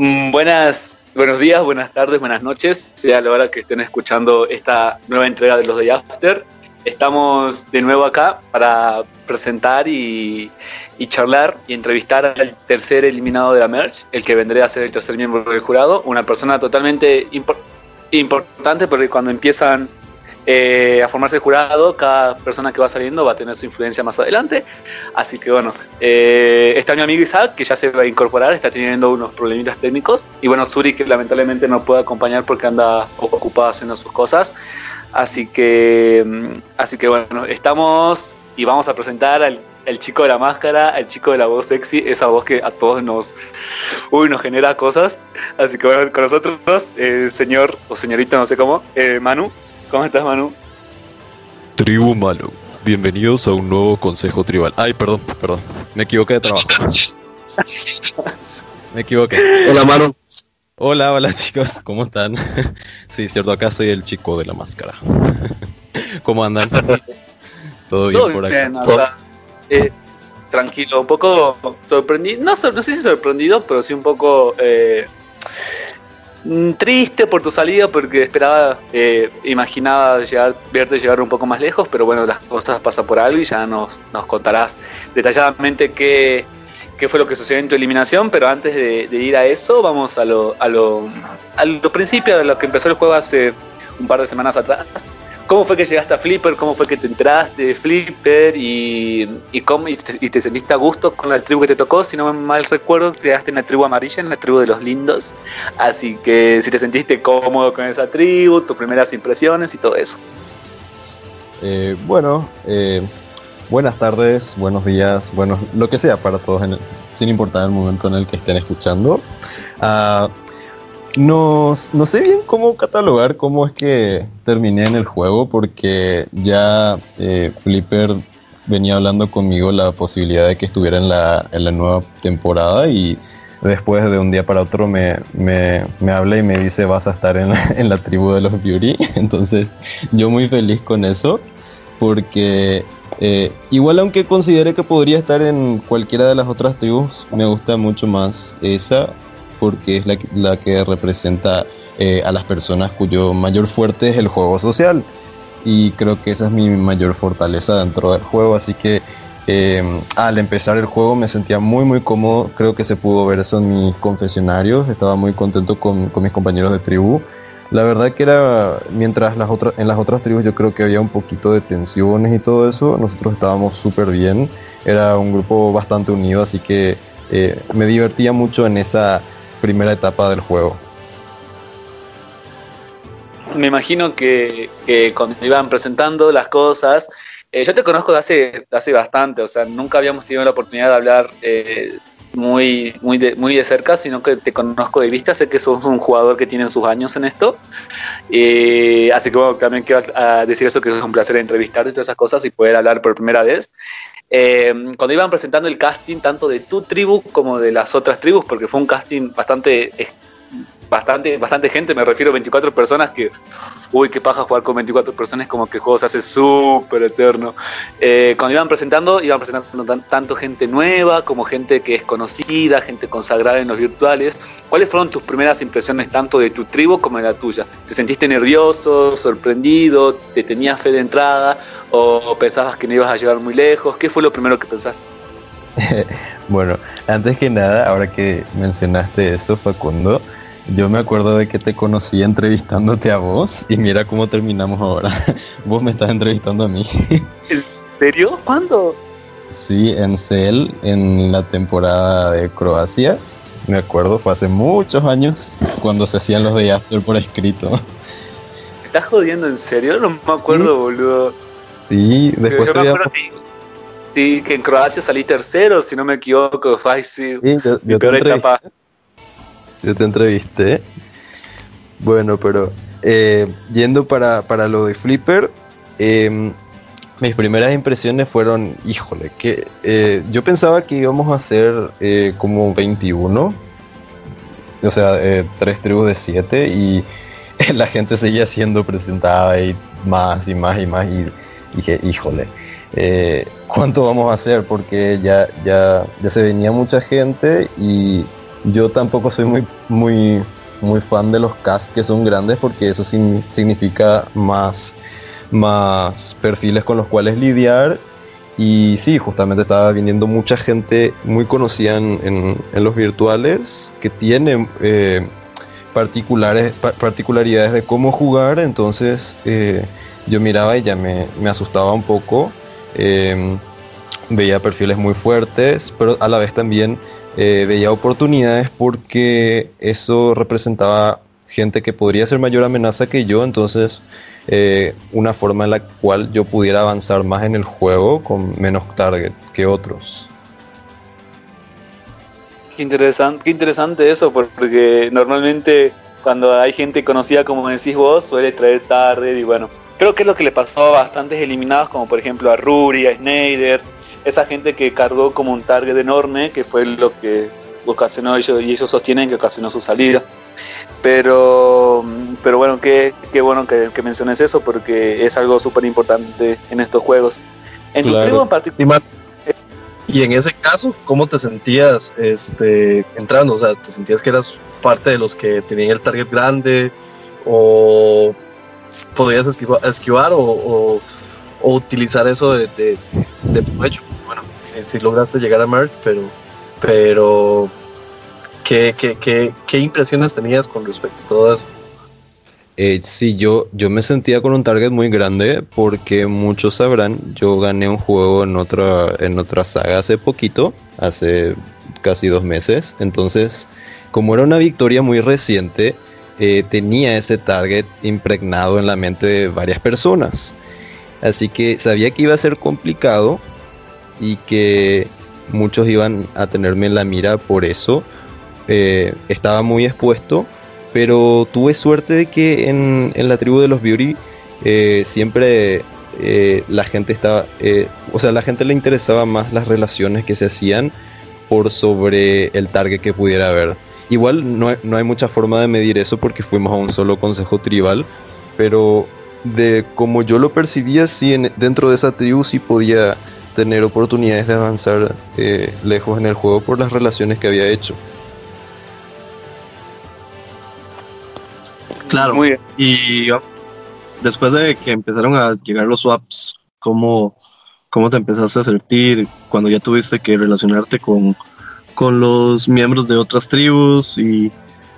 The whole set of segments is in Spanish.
Mm, buenas, buenos días, buenas tardes, buenas noches, sea la hora que estén escuchando esta nueva entrega de los de After. Estamos de nuevo acá para presentar y, charlar y entrevistar al tercer eliminado de la Merch, el que vendría a ser el tercer miembro del jurado, una persona totalmente importante porque cuando empiezan eh, a formarse el jurado, cada persona que va saliendo va a tener su influencia más adelante. Así que bueno, eh, está mi amigo Isaac, que ya se va a incorporar, está teniendo unos problemitas técnicos. Y bueno, Suri, que lamentablemente no puede acompañar porque anda ocupado haciendo sus cosas. Así que, mm, así que bueno, estamos y vamos a presentar al el chico de la máscara, el chico de la voz sexy, esa voz que a todos nos, uy, nos genera cosas. Así que bueno, con nosotros, el señor o señorita, no sé cómo, eh, Manu. ¿Cómo estás, Manu? Tribu Malo. Bienvenidos a un nuevo consejo tribal. Ay, perdón, perdón. Me equivoqué de trabajo. Me equivoqué. Hola, Manu. Hola, hola chicos, ¿cómo están? Sí, cierto, acá soy el chico de la máscara. ¿Cómo andan? ¿Todo bien por acá? Eh, tranquilo, un poco sorprendido, no, no sé si sorprendido, pero sí un poco eh, triste por tu salida porque esperaba, eh, imaginaba llegar, verte llegar un poco más lejos, pero bueno, las cosas pasan por algo y ya nos, nos contarás detalladamente qué, qué fue lo que sucedió en tu eliminación, pero antes de, ir a eso, vamos a lo, a lo, a lo principio de lo que empezó el juego hace un par de semanas atrás. ¿Cómo fue que llegaste a Flipper? ¿Cómo fue que te enteraste de Flipper? ¿Y, cómo, y te, sentiste a gusto con la tribu que te tocó? Si no mal recuerdo, te quedaste en la tribu amarilla, en la tribu de los lindos. Así que si te sentiste cómodo con esa tribu, tus primeras impresiones y todo eso. Eh, bueno, eh, buenas tardes, buenos días, bueno, lo que sea para todos, sin importar el momento en el que estén escuchando. Uh, no, no sé bien cómo catalogar cómo es que terminé en el juego, porque ya eh, Flipper venía hablando conmigo la posibilidad de que estuviera en la, en la nueva temporada y después de un día para otro me, me, habla y me dice vas a estar en la, en la tribu de los Beauty. Entonces yo muy feliz con eso, porque eh, igual aunque considere que podría estar en cualquiera de las otras tribus, me gusta mucho más esa porque es la, que representa eh, a las personas cuyo mayor fuerte es el juego social. Y creo que esa es mi mayor fortaleza dentro del juego. Así que eh, al empezar el juego me sentía muy muy cómodo. Creo que se pudo ver eso en mis confesionarios. Estaba muy contento con, mis compañeros de tribu. La verdad que era, mientras las otras, en las otras tribus yo creo que había un poquito de tensiones y todo eso, nosotros estábamos súper bien. Era un grupo bastante unido, así que eh, me divertía mucho en esa primera etapa del juego. Me imagino que, cuando iban presentando las cosas, eh, yo te conozco de hace, hace bastante, o sea, nunca habíamos tenido la oportunidad de hablar eh, muy, muy, de, muy de cerca, sino que te conozco de vista, sé que sos un jugador que tiene sus años en esto, eh, así que bueno, también quiero decir eso, que es un placer entrevistarte y todas esas cosas y poder hablar por primera vez. Eh, cuando iban presentando el casting tanto de tu tribu como de las otras tribus, porque fue un casting bastante bastante, bastante gente, me refiero a 24 personas que, uy, qué paja jugar con 24 personas, como que el juego se hace súper eterno. Eh, cuando iban presentando, iban presentando tanto gente nueva como gente que es conocida, gente consagrada en los virtuales. ¿Cuáles fueron tus primeras impresiones tanto de tu tribu como de la tuya? ¿Te sentiste nervioso, sorprendido, te tenías fe de entrada o pensabas que no ibas a llegar muy lejos? ¿Qué fue lo primero que pensaste? bueno, antes que nada, ahora que mencionaste eso, Facundo, yo me acuerdo de que te conocí entrevistándote a vos y mira cómo terminamos ahora. vos me estás entrevistando a mí. ¿En serio? ¿Cuándo? Sí, en CEL, en la temporada de Croacia. Me acuerdo, fue hace muchos años cuando se hacían los de After por escrito. ¿Me estás jodiendo en serio? No me acuerdo, boludo. Sí, después yo me acuerdo que, sí, que en Croacia salí tercero, si no me equivoco. Fue sí, mi peor etapa yo te entrevisté. Bueno, pero eh, yendo para, lo de Flipper, em, mis primeras impresiones fueron, híjole, que eh, yo pensaba que íbamos a hacer eh, como 21, o sea, tres tribus de 7 y la gente seguía siendo presentada y más y más y más y dije, híjole, ¿cuánto vamos a hacer? Porque ya, ya, ya se venía mucha gente y yo tampoco soy muy, muy, muy fan de los casts que son grandes porque eso significa más, más perfiles con los cuales lidiar. Y sí, justamente estaba viniendo mucha gente muy conocida en, en, los virtuales que tiene eh, particulares, particularidades de cómo jugar. Entonces eh, yo miraba y ya me, me asustaba un poco. Em, veía perfiles muy fuertes, pero a la vez también eh, veía oportunidades porque eso representaba gente que podría ser mayor amenaza que yo, entonces eh, una forma en la cual yo pudiera avanzar más en el juego con menos target que otros. Qué interesante, qué interesante eso, porque normalmente cuando hay gente conocida como decís vos, suele traer target y bueno, creo que es lo que le pasó a bastantes eliminados, como por ejemplo a Ruri, a Snyder, esa gente que cargó como un target enorme, que fue lo que ocasionó ellos, y ellos sostienen que ocasionó su salida. Pero, pero bueno, qué, qué bueno que, menciones eso, porque es algo súper importante en estos juegos. En tu tribu en particular. Y en ese caso, ¿cómo te sentías este, entrando? O sea, ¿te sentías que eras parte de los que tenían el target grande? ¿O podías esquivar, o, utilizar eso de, de, de provecho? Si lograste llegar a Merck, pero, pero ¿qué, qué, qué, impresiones tenías con respecto a todo eso? Eh, sí, yo, yo me sentía con un target muy grande porque muchos sabrán, yo gané un juego en otra, en otra saga hace poquito, hace casi dos meses, entonces como era una victoria muy reciente, eh, tenía ese target impregnado en la mente de varias personas. Así que sabía que iba a ser complicado, y que muchos iban a tenerme en la mira por eso. Eh, estaba muy expuesto, pero tuve suerte de que en, la tribu de los Beauty eh, siempre eh, la gente estaba, o sea, la gente le interesaba más las relaciones que se hacían por sobre el target que pudiera haber. Igual no no hay mucha forma de medir eso porque fuimos a un solo consejo tribal, pero de como yo lo percibía, sí, dentro de esa tribu sí podía tener oportunidades de avanzar eh, lejos en el juego por las relaciones que había hecho. Claro, Muy bien. y después de que empezaron a llegar los swaps, ¿cómo, cómo te empezaste a sentir cuando ya tuviste que relacionarte con, con los miembros de otras tribus y,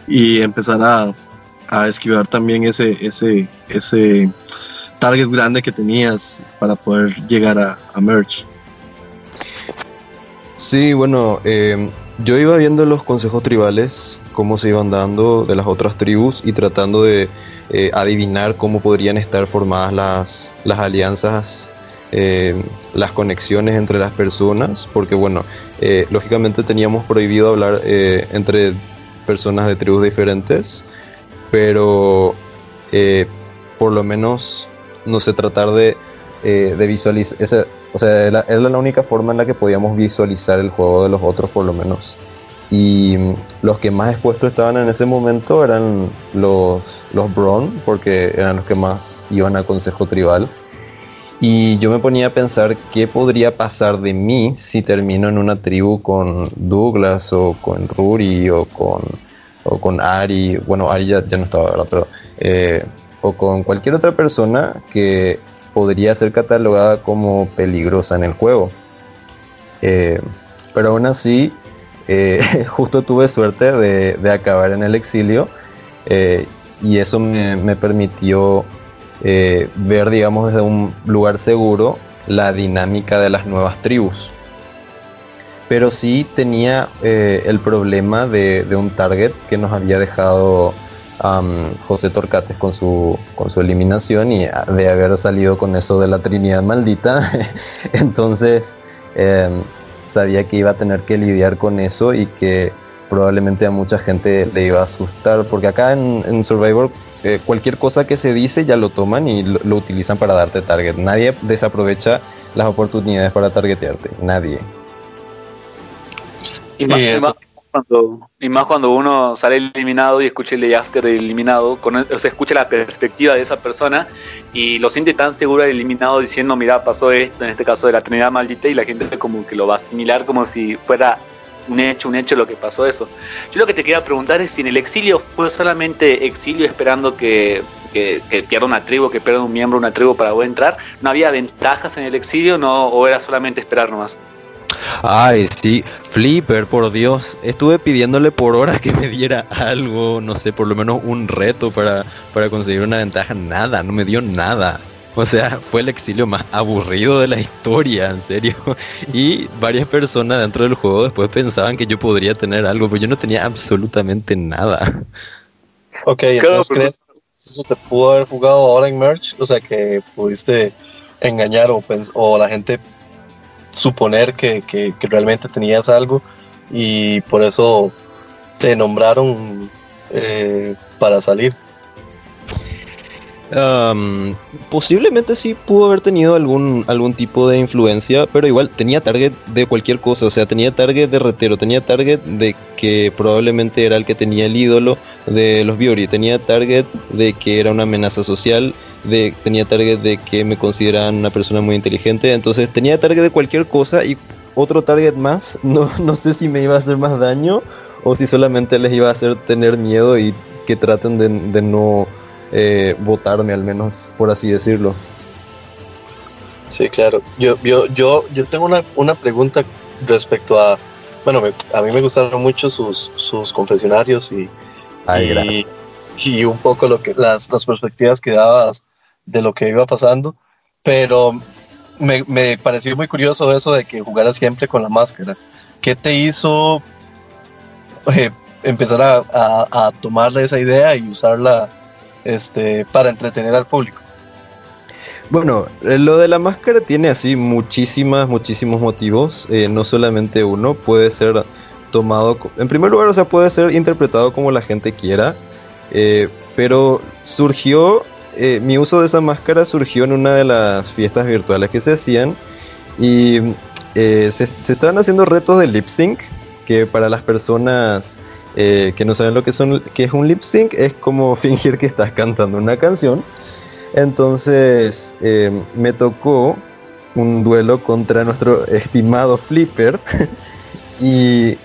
y empezar a, a esquivar también ese, ese, ese target grande que tenías para poder llegar a, a Merge? Sí, bueno, eh, yo iba viendo los consejos tribales, cómo se iban dando de las otras tribus y tratando de eh, adivinar cómo podrían estar formadas las, las alianzas, eh, las conexiones entre las personas, porque bueno, lógicamente teníamos prohibido hablar entre personas de tribus diferentes, pero por lo menos no sé, tratar de, de visualizar, o sea, era, la única forma en la que podíamos visualizar el juego de los otros, por lo menos. Y mm, los que más expuestos estaban en ese momento eran los, los Braun, porque eran los que más iban al consejo tribal. Y yo me ponía a pensar qué podría pasar de mí si termino en una tribu con Douglas o con Ruri o con, o con Ari. Bueno, Ari ya, no estaba, ¿verdad? Pero, eh, o con cualquier otra persona que podría ser catalogada como peligrosa en el juego. Eh, pero aún así, eh, justo tuve suerte de, acabar en el exilio eh, y eso me, permitió ver, digamos, desde un lugar seguro la dinámica de las nuevas tribus. Pero sí tenía el problema de, de, un target que nos había dejado José Torcates con su, con su eliminación y de haber salido con eso de la Trinidad maldita. Entonces em, sabía que iba a tener que lidiar con eso y que probablemente a mucha gente le iba a asustar, porque acá en, Survivor eh, cualquier cosa que se dice ya lo toman y lo, utilizan para darte target. Nadie desaprovecha las oportunidades para targetearte, nadie. Cuando, y más cuando uno sale eliminado y escucha el after eliminado, con, escucha la perspectiva de esa persona y lo siente tan seguro el eliminado diciendo, mira, pasó esto, en este caso de la Trinidad Maldita, y la gente como que lo va a asimilar como si fuera un hecho, un hecho lo que pasó eso. Yo lo que te quería preguntar es si en el exilio fue solamente exilio esperando que, que, pierda una tribu, que pierda un miembro de una tribu para poder entrar. ¿No había ventajas en el exilio no, o era solamente esperar nomás? Ay, sí, Flipper, por Dios. Estuve pidiéndole por horas que me diera algo, no sé, por lo menos un reto para, para conseguir una ventaja. Nada, no me dio nada. O sea, fue el exilio más aburrido de la historia, en serio. Y varias personas dentro del juego después pensaban que yo podría tener algo, pero yo no tenía absolutamente nada. Ok, entonces crees que eso te pudo haber jugado ahora en Merch? O sea, que pudiste engañar o, o la gente suponer que, que, realmente tenías algo y por eso te nombraron eh, para salir. posiblemente sí pudo haber tenido algún, algún tipo de influencia, pero igual tenía target de cualquier cosa, o sea, tenía target de retero, tenía target de que probablemente era el que tenía el ídolo de los Biori, tenía target de que era una amenaza social, de, tenía target de que me consideraban una persona muy inteligente, entonces tenía target de cualquier cosa y otro target más, no, no sé si me iba a hacer más daño o si solamente les iba a hacer tener miedo y que traten de, no eh, votarme al menos, por así decirlo. Sí, claro. Yo, yo, yo, yo tengo una, una pregunta respecto a, bueno, a mí me gustaron mucho sus, sus confesionarios y, y, y, un poco lo que las, las perspectivas que dabas de lo que iba pasando, pero me, me, pareció muy curioso eso de que jugaras siempre con la máscara. ¿Qué te hizo eh, empezar a, a, a, tomarle esa idea y usarla este, para entretener al público? Bueno, eh, lo de la máscara tiene así muchísimas, muchísimos motivos, eh, no solamente uno, puede ser tomado, en primer lugar, o sea, puede ser interpretado como la gente quiera, pero surgió eh, mi uso de esa máscara surgió en una de las fiestas virtuales que se hacían y eh, se, estaban haciendo retos de lip sync que para las personas eh, que no saben lo que, son, que es un lip sync es como fingir que estás cantando una canción. Entonces me tocó un duelo contra nuestro estimado Flipper y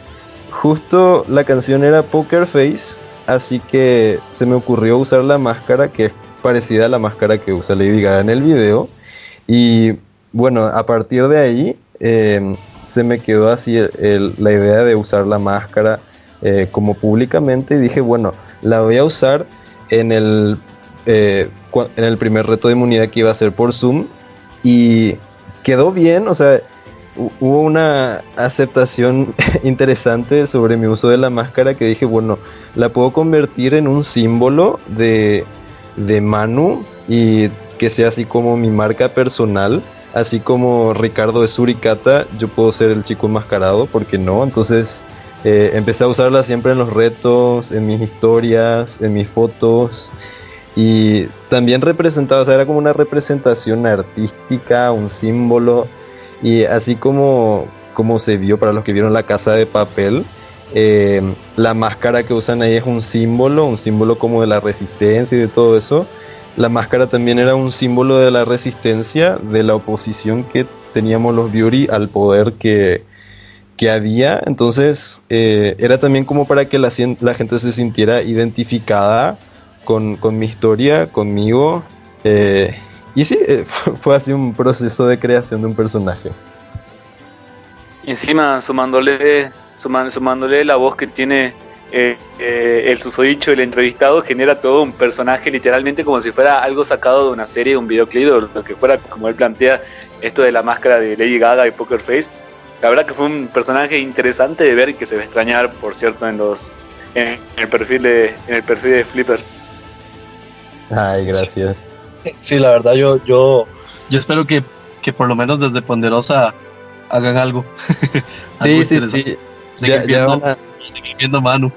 justo la canción era Poker Face, así que se me ocurrió usar la máscara que es parecida a la máscara que usa Lady Gaga en el video. Y bueno, a partir de ahí eh, se me quedó así la idea de usar la máscara eh, como públicamente y dije, bueno, la voy a usar en el, eh, en el primer reto de inmunidad que iba a ser por Zoom y quedó bien, o sea, hubo una aceptación interesante sobre mi uso de la máscara que dije, bueno, la puedo convertir en un símbolo de de Manu y que sea así como mi marca personal. Así como Ricardo de Suricata, yo puedo ser el chico enmascarado, porque no? Entonces eh, empecé a usarla siempre en los retos, en mis historias, en mis fotos. Y también representaba, o sea, era como una representación artística, un símbolo. Y así como, como se vio para los que vieron la casa de papel, eh, la máscara que usan ahí es un símbolo, un símbolo como de la resistencia y de todo eso. La máscara también era un símbolo de la resistencia, de la oposición que teníamos los Biuri al poder que, había. Entonces eh, era también como para que la, gente se sintiera identificada con, mi historia, conmigo. Eh, y sí, fue así un proceso de creación de un personaje. Encima sumándole sumándole la voz que tiene eh, eh, el susodicho del entrevistado, genera todo un personaje literalmente como si fuera algo sacado de una serie, de un videoclip, o lo que fuera, como él plantea, esto de la máscara de Lady Gaga y Poker Face. La verdad que fue un personaje interesante de ver y que se va a extrañar, por cierto, en los en el perfil de en el perfil de Flipper. Ay, gracias. Sí, la verdad yo yo yo espero que, que por lo menos desde Ponderosa hagan algo. sí, sí, sí ya, viendo, van a, viendo Manu.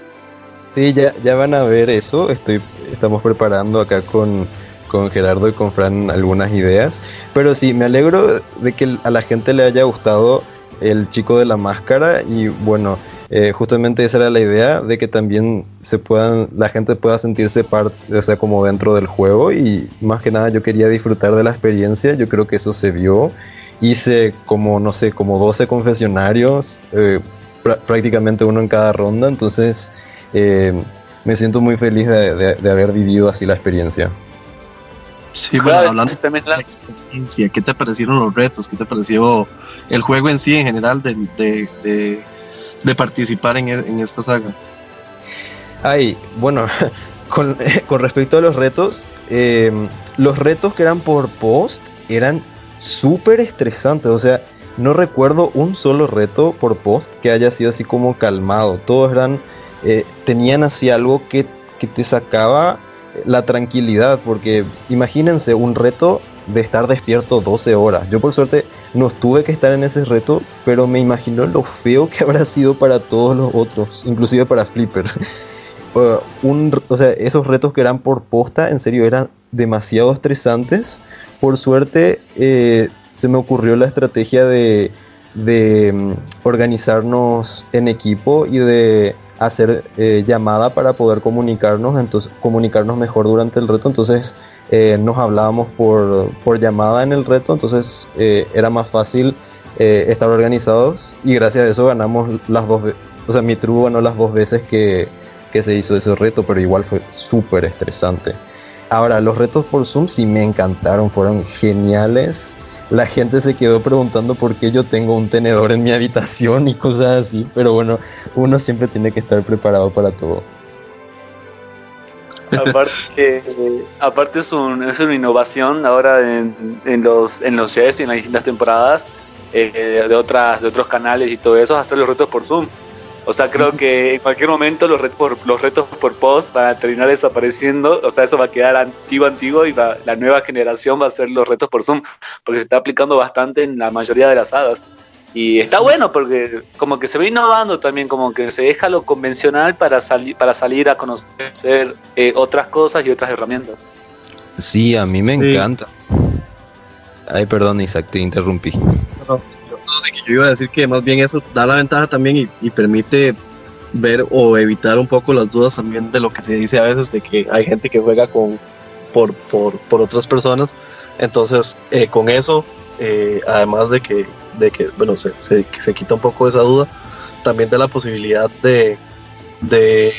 Sí, ya, ya van a ver eso. Estoy, estamos preparando acá con, con Gerardo y con Fran algunas ideas. Pero sí, me alegro de que a la gente le haya gustado el chico de la máscara y bueno, eh, justamente esa era la idea de que también se puedan, la gente pueda sentirse parte, o sea, como dentro del juego y más que nada yo quería disfrutar de la experiencia, yo creo que eso se vio, hice como, no sé, como 12 confesionarios, eh, prácticamente uno en cada ronda, entonces eh, me siento muy feliz de, haber vivido así la experiencia. Sí, bueno, hablando de la experiencia, ¿qué te parecieron los retos? ¿Qué te pareció el juego en sí, en general, de, de, participar en, en, esta saga? Ay, bueno, con, con respecto a los retos, eh, los retos que eran por post eran súper estresantes, o sea, no recuerdo un solo reto por post que haya sido así como calmado. Todos eran, eh, tenían así algo que, te sacaba la tranquilidad, porque imagínense un reto de estar despierto 12 horas. Yo por suerte no tuve que estar en ese reto, pero me imagino lo feo que habrá sido para todos los otros, inclusive para Flipper. un, o sea, esos retos que eran por posta, en serio, eran demasiado estresantes. Por suerte, eh, se me ocurrió la estrategia de, mm, organizarnos en equipo y de hacer eh, llamada para poder comunicarnos, entonces comunicarnos mejor durante el reto. Entonces eh, nos hablábamos por, llamada en el reto, entonces eh, era más fácil estar organizados y gracias a eso ganamos las dos veces. O sea, mi tribu ganó las dos veces que, que se hizo ese reto, pero igual fue súper estresante. Ahora, los retos por Zoom sí me encantaron, fueron geniales la gente se quedó preguntando por qué yo tengo un tenedor en mi habitación y cosas así, pero bueno, uno siempre tiene que estar preparado para todo. Aparte, aparte es, una innovación ahora en, los en los sets y en las distintas temporadas eh, de otras de otros canales y todo eso, hacer los retos por Zoom. O sea, creo que en cualquier momento los retos, por, los retos por post van a terminar desapareciendo. O sea, eso va a quedar antiguo, antiguo y la nueva generación va a hacer los retos por Zoom. Porque se está aplicando bastante en la mayoría de las hadas. Y está bueno porque como que se va innovando también, como que se deja lo convencional para, salir para salir a conocer eh, otras cosas y otras herramientas. Sí, a mí me encanta. Ay, perdón, Isaac, te interrumpí yo iba a decir que más bien eso da la ventaja también y, permite ver o evitar un poco las dudas también de lo que se dice a veces de que hay gente que juega con por, por, otras personas. Entonces, eh, con eso, eh, además de que, de que bueno, se, se, se, quita un poco esa duda, también da la posibilidad de, de,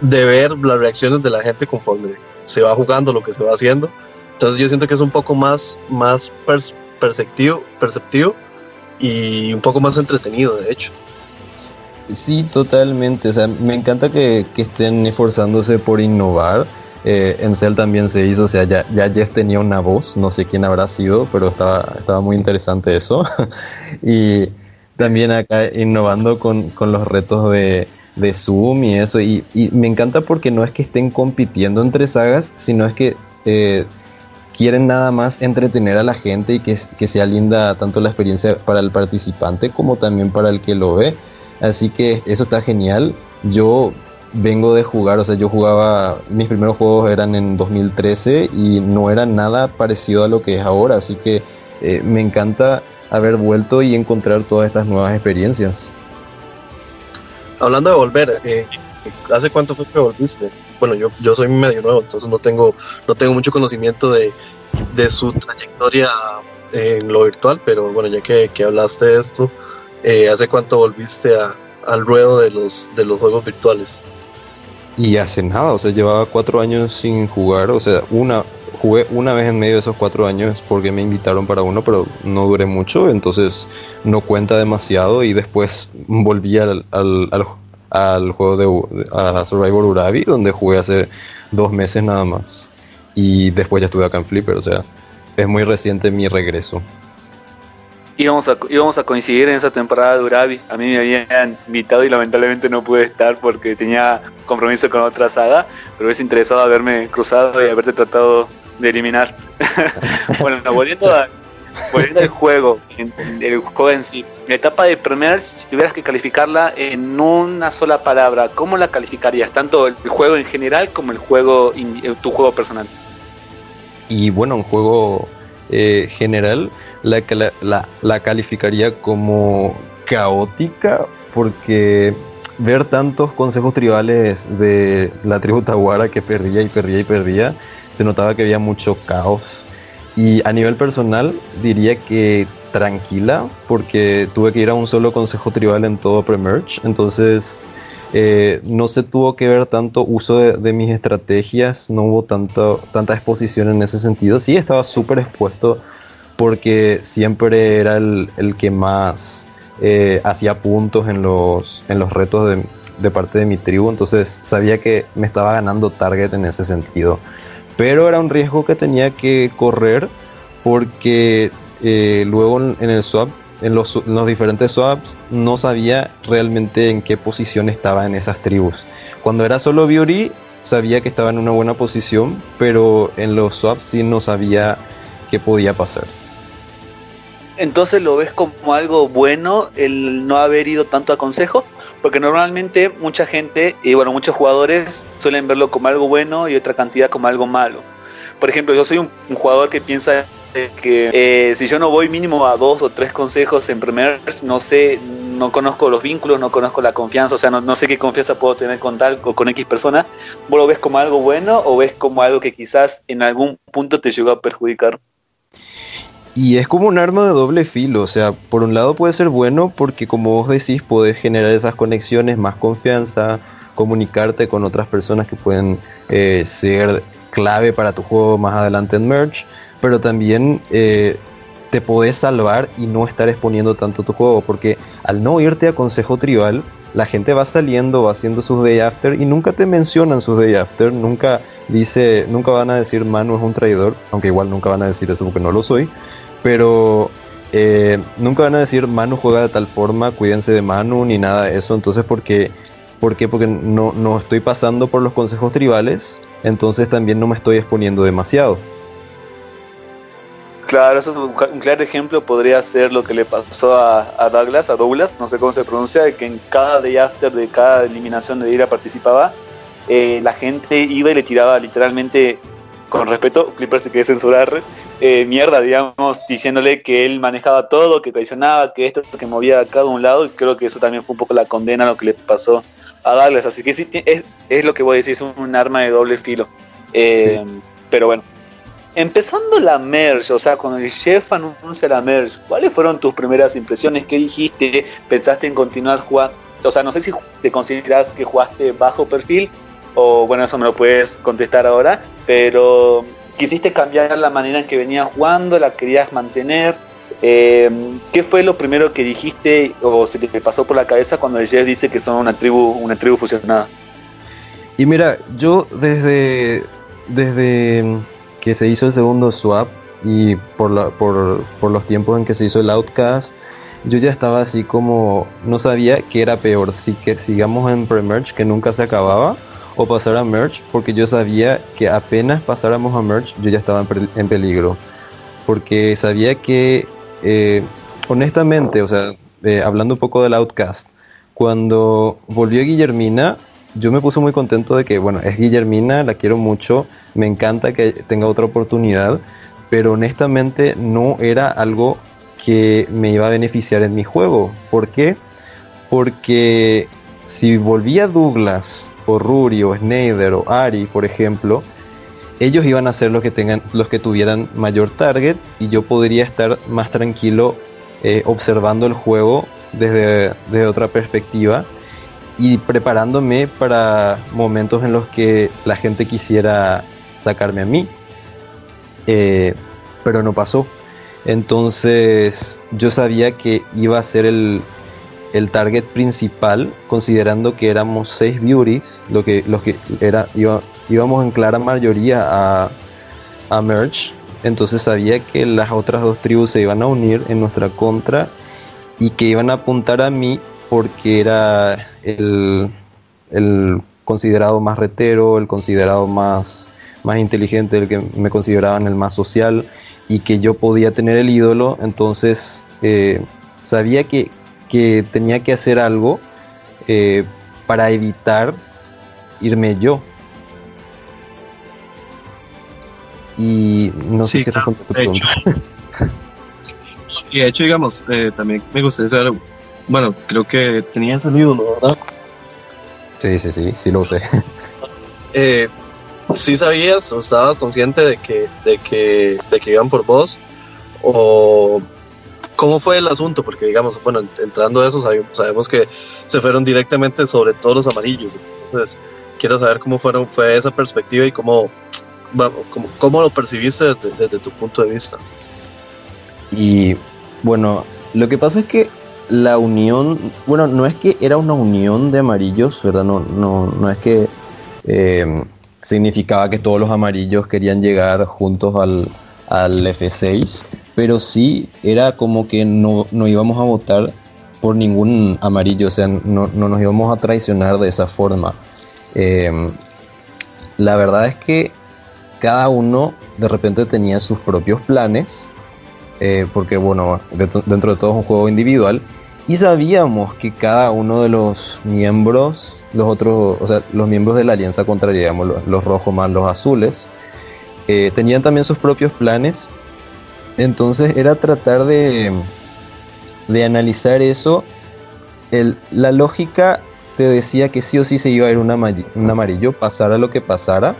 de ver las reacciones de la gente conforme se va jugando, lo que se va haciendo. Entonces yo siento que es un poco más, más perceptivo, perceptivo y un poco más entretenido, de hecho. Sí, totalmente. O sea, me encanta que, estén esforzándose por innovar. Eh, en Cell también se hizo, o sea, ya, ya, Jeff tenía una voz, no sé quién habrá sido, pero estaba, estaba muy interesante eso. y también acá innovando con, con los retos de, de, Zoom y eso. Y, y, me encanta porque no es que estén compitiendo entre sagas, sino es que eh, quieren nada más entretener a la gente y que, que, sea linda tanto la experiencia para el participante como también para el que lo ve. Así que eso está genial. Yo vengo de jugar, o sea, yo jugaba, mis primeros juegos eran en 2013 y no era nada parecido a lo que es ahora. Así que eh, me encanta haber vuelto y encontrar todas estas nuevas experiencias. Hablando de volver, eh, ¿hace cuánto fue que volviste? Bueno, yo, yo soy medio nuevo, entonces no tengo, no tengo mucho conocimiento de, su trayectoria en lo virtual, pero bueno, ya que, hablaste de esto, eh, ¿hace cuánto volviste al ruedo de los, de los juegos virtuales? Y hace nada, o sea, llevaba cuatro años sin jugar, o sea, una, jugué una vez en medio de esos cuatro años porque me invitaron para uno, pero no duré mucho, entonces no cuenta demasiado y después volví al, al, al, al juego de a Survivor Urabi, donde jugué hace dos meses nada más. Y después ya estuve acá en Flipper, o sea, es muy reciente mi regreso. Íbamos a, íbamos a coincidir en esa temporada de Urabi. A mí me habían invitado y lamentablemente no pude estar porque tenía compromiso con otra saga, pero es interesado haberme cruzado y haberte tratado de eliminar. bueno, volviendo a, Volviendo al juego, el juego en sí, la etapa de Premier, si tuvieras que calificarla en una sola palabra, ¿cómo la calificarías? Tanto el juego en general como el juego, eh, tu juego personal. Y bueno, un juego eh, general, la, la, la calificaría como caótica, porque ver tantos consejos tribales de la tribu Taguara que perdía y perdía y perdía, se notaba que había mucho caos y a nivel personal diría que tranquila porque tuve que ir a un solo consejo tribal en todo pre-merge, entonces eh, no se tuvo que ver tanto uso de, mis estrategias, no hubo tanto, tanta exposición en ese sentido. Sí, estaba súper expuesto porque siempre era el, que más eh, hacía puntos en los, en los retos de, de, parte de mi tribu, entonces sabía que me estaba ganando target en ese sentido. Pero era un riesgo que tenía que correr porque eh, luego en el swap en los, diferentes swaps no sabía realmente en qué posición estaba en esas tribus. Cuando era solo Beauty sabía que estaba en una buena posición, pero en los swaps sí no sabía qué podía pasar. Entonces lo ves como algo bueno el no haber ido tanto a consejo, porque normalmente mucha gente y bueno muchos jugadores suelen verlo como algo bueno y otra cantidad como algo malo. Por ejemplo, yo soy un jugador que piensa que eh, si yo no voy mínimo a dos o tres consejos en primer, no sé, no conozco los vínculos, no conozco la confianza, o sea, no, sé qué confianza puedo tener con tal o con X persona, ¿vos lo ves como algo bueno o ves como algo que quizás en algún punto te llegó a perjudicar? Y es como un arma de doble filo, o sea, por un lado puede ser bueno porque como vos decís, podés generar esas conexiones, más confianza, comunicarte con otras personas que pueden eh, ser clave para tu juego más adelante en Merge pero también eh, te podés salvar y no estar exponiendo tanto tu juego, porque al no irte a consejo tribal, la gente va saliendo, va haciendo sus day after y nunca te mencionan sus day after, nunca dice, nunca van a decir Manu es un traidor, aunque igual nunca van a decir eso porque no lo soy, pero eh, nunca van a decir Manu juega de tal forma, cuídense de Manu ni nada de eso, entonces porque ¿Por qué? Porque no, no estoy pasando por los consejos tribales, entonces también no me estoy exponiendo demasiado. Claro, eso es un, claro ejemplo podría ser lo que le pasó a, Douglas, a Douglas, no sé cómo se pronuncia, que en cada day after de cada eliminación de Ira participaba, eh, la gente iba y le tiraba literalmente, con respeto, Clipper se quiere censurar, eh, mierda, digamos, diciéndole que él manejaba todo, que traicionaba, que esto, que movía a cada un lado, y creo que eso también fue un poco la condena a lo que le pasó a Douglas, así que sí, es, es lo que voy a decir, es un arma de doble filo. Eh, pero bueno, Empezando la merge, o sea, cuando el chef anuncia la merge, ¿cuáles fueron tus primeras impresiones? ¿Qué dijiste? ¿Pensaste en continuar jugando? O sea, no sé si te consideras que jugaste bajo perfil, o bueno, eso me lo puedes contestar ahora, pero ¿quisiste cambiar la manera en que venías jugando? ¿La querías mantener? Em, ¿Qué fue lo primero que dijiste o se te pasó por la cabeza cuando chef dice que son una tribu, una tribu fusionada? Y mira, yo desde, desde que se hizo el segundo swap y por, por, los tiempos en que se hizo el Outcast, yo ya estaba así como, no sabía qué era peor, si que sigamos en pre-merge que nunca se acababa o pasar a merge, porque yo sabía que apenas pasáramos a merge yo ya estaba en, peligro, porque sabía que, eh, honestamente, o sea, eh, hablando un poco del Outcast, cuando volvió Guillermina, yo me puse muy contento de que, bueno, es Guillermina, la quiero mucho, me encanta que tenga otra oportunidad, pero honestamente no era algo que me iba a beneficiar en mi juego. ¿Por qué? Porque si volvía Douglas o Ruri o Snyder o Ari, por ejemplo, ellos iban a ser los que tengan, los que tuvieran mayor target y yo podría estar más tranquilo eh, observando el juego desde, otra perspectiva y preparándome para momentos en los que la gente quisiera sacarme a mí. Eh, pero no pasó. Entonces yo sabía que iba a ser el, el target principal, considerando que éramos seis beauties, lo que, los que era, íbamos en clara mayoría a, a Merge. Entonces sabía que las otras dos tribus se iban a unir en nuestra contra y que iban a apuntar a mí porque era el, considerado más retero, el considerado más, más inteligente, el que me consideraban el más social y que yo podía tener el ídolo, entonces eh, sabía que, tenía que hacer algo eh, para evitar irme yo. Y no sé si claro, tu pregunta. y de hecho, digamos, eh, también me gustaría saber bueno, creo que tenía salido, ¿verdad? Sí, sí, sí, sí lo sé. eh, ¿Sí sabías o estabas consciente de que, de que, de que iban por vos? ¿O, ¿Cómo fue el asunto? Porque, digamos, bueno, entrando a eso, sabemos, que se fueron directamente sobre todos los amarillos. Entonces, quiero saber cómo fue esa perspectiva y cómo, cómo, cómo lo percibiste desde, desde, tu punto de vista. Y bueno, lo que pasa es que la unión, bueno, no es que era una unión de amarillos, ¿verdad? No, no, no es que eh, significaba que todos los amarillos querían llegar juntos al, al F6, pero sí era como que no, no, íbamos a votar por ningún amarillo, o sea, no, no nos íbamos a traicionar de esa forma. Eh, la verdad es que cada uno de repente tenía sus propios planes eh, porque bueno, dentro de todo es un juego individual, y sabíamos que cada uno de los miembros, los otros, o sea, los miembros de la alianza contraria, digamos, los, rojos más los azules, eh, tenían también sus propios planes, entonces era tratar de, de analizar eso. La lógica te decía que sí o sí se iba a ir un, amarillo, pasara lo que pasara.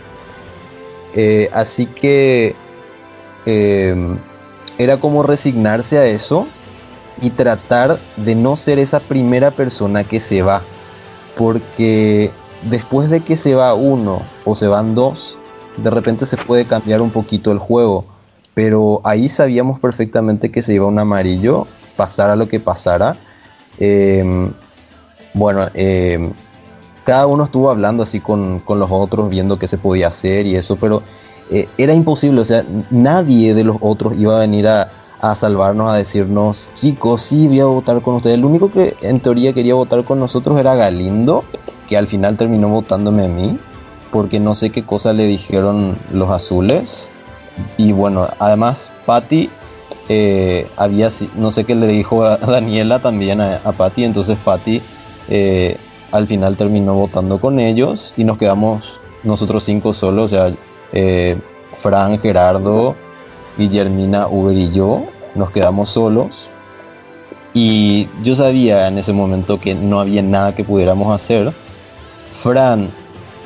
Eh, así que era como resignarse a eso y tratar de no ser esa primera persona que se va. Porque después de que se va uno o se van dos, de repente se puede cambiar un poquito el juego. Pero ahí sabíamos perfectamente que se iba un amarillo, pasara lo que pasara. Em, bueno, em, cada uno estuvo hablando así con, con, los otros, viendo qué se podía hacer y eso, pero eh, era imposible, o sea, nadie de los otros iba a venir a, salvarnos, a decirnos, chicos, sí, voy a votar con ustedes. El único que en teoría quería votar con nosotros era Galindo, que al final terminó votándome a mí, porque no sé qué cosa le dijeron los azules. Y bueno, además, Patty eh, había, no sé qué le dijo a Daniela también a, Patty, entonces Patty eh, al final terminó votando con ellos y nos quedamos nosotros cinco solos, o sea, eh, Fran, Gerardo, Guillermina, Uber y yo nos quedamos solos. Y yo sabía en ese momento que no había nada que pudiéramos hacer. Fran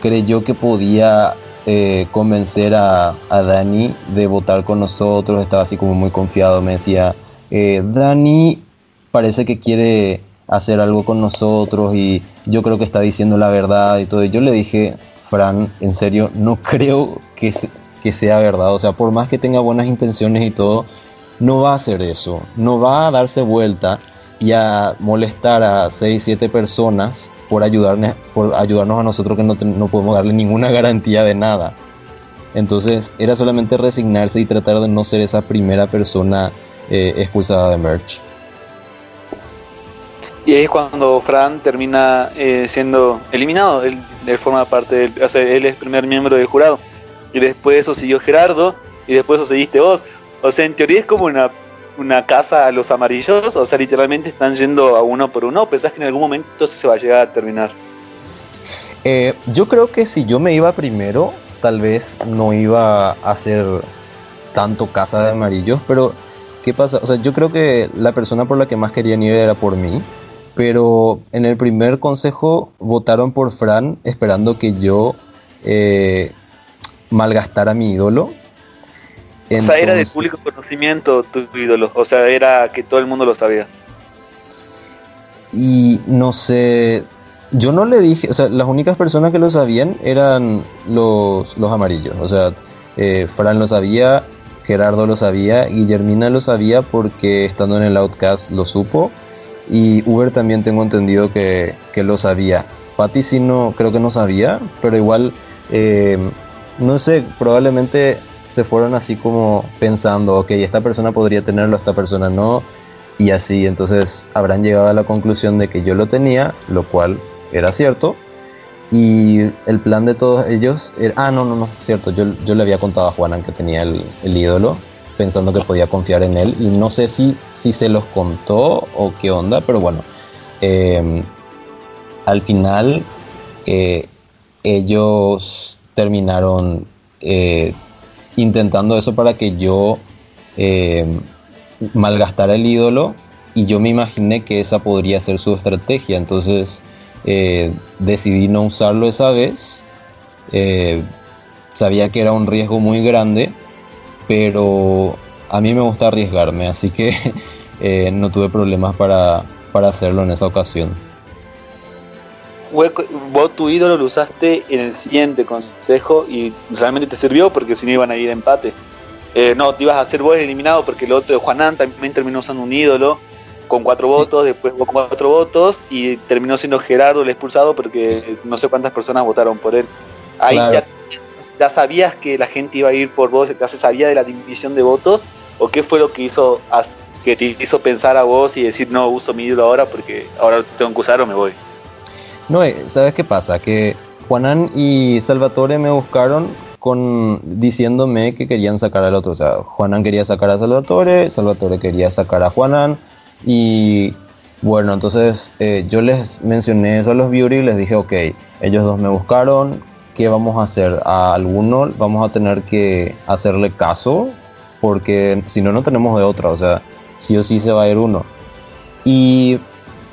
creyó que podía eh, convencer a, Dani de votar con nosotros. Estaba así como muy confiado. Me decía, eh, Dani parece que quiere hacer algo con nosotros y yo creo que está diciendo la verdad y todo. Y yo le dije, Fran, en serio, no creo que, que sea verdad. O sea, por más que tenga buenas intenciones y todo, no va a hacer eso. No va a darse vuelta y a molestar a 6, 7 personas por, ayudarnos, por ayudarnos a nosotros que no, no podemos darle ninguna garantía de nada. Entonces era solamente resignarse y tratar de no ser esa primera persona eh, expulsada de Merch. Y ahí es cuando Fran termina eh, siendo eliminado. Él, forma parte del. O sea, él es primer miembro del jurado. Y después de eso siguió Gerardo. Y después eso seguiste vos. O sea, en teoría es como una, una casa a los amarillos. O sea, literalmente están yendo a uno por uno. ¿Pensás que en algún momento se va a llegar a terminar? Eh, yo creo que si yo me iba primero, tal vez no iba a hacer tanto casa de amarillos. Pero, ¿qué pasa? O sea, yo creo que la persona por la que más querían ir era por mí pero en el primer consejo votaron por Fran esperando que yo eh, malgastara mi ídolo. O sea, era de público conocimiento tu ídolo, o sea, era que todo el mundo lo sabía. Y no sé, yo no le dije, o sea, las únicas personas que lo sabían eran los, los amarillos, o sea, eh, Fran lo sabía, Gerardo lo sabía, Guillermina lo sabía porque estando en el Outcast lo supo y Uber también tengo entendido que, lo sabía. Patty sí no, creo que no sabía, pero igual, eh, no sé, probablemente se fueron así como pensando, ok, esta persona podría tenerlo, esta persona no, y así, entonces habrán llegado a la conclusión de que yo lo tenía, lo cual era cierto, y el plan de todos ellos era, ah, no, no, no, cierto, yo, yo le había contado a Juanan que tenía el, el ídolo, pensando que podía confiar en él y no sé si, si se los contó o qué onda, pero bueno, eh, al final eh, ellos terminaron eh, intentando eso para que yo malgastara el ídolo y yo me imaginé que esa podría ser su estrategia, entonces decidí no usarlo esa vez. sabía que era un riesgo muy grande pero a mí me gusta arriesgarme, así que eh, no tuve problemas para, para hacerlo en esa ocasión. Vos tu ídolo lo usaste en el siguiente consejo y realmente te sirvió porque si no iban a ir a empate. Eh, no, te ibas a hacer vos eliminado porque el otro de Juanan también terminó usando un ídolo con cuatro votos, después con cuatro votos y terminó siendo Gerardo el expulsado porque no sé cuántas personas votaron por él. Ahí ya, ya, sabías que la gente iba a ir por vos, ya se sabía de la división de votos o qué fue lo que hizo que te hizo pensar a vos y decir no uso mi ídolo ahora porque ahora tengo que usar o me voy. No, eh, ¿sabes qué pasa? Que Juanan y Salvatore me buscaron con diciéndome que querían sacar al otro. O sea, Juanan quería sacar a Salvatore, Salvatore quería sacar a Juanan. Y bueno, entonces eh, yo les mencioné eso a los Beauty y les dije, ok, ellos dos me buscaron, ¿qué vamos a hacer? A alguno vamos a tener que hacerle caso, porque si no, no tenemos de otra, o sea, sí o sí se va a ir uno. Y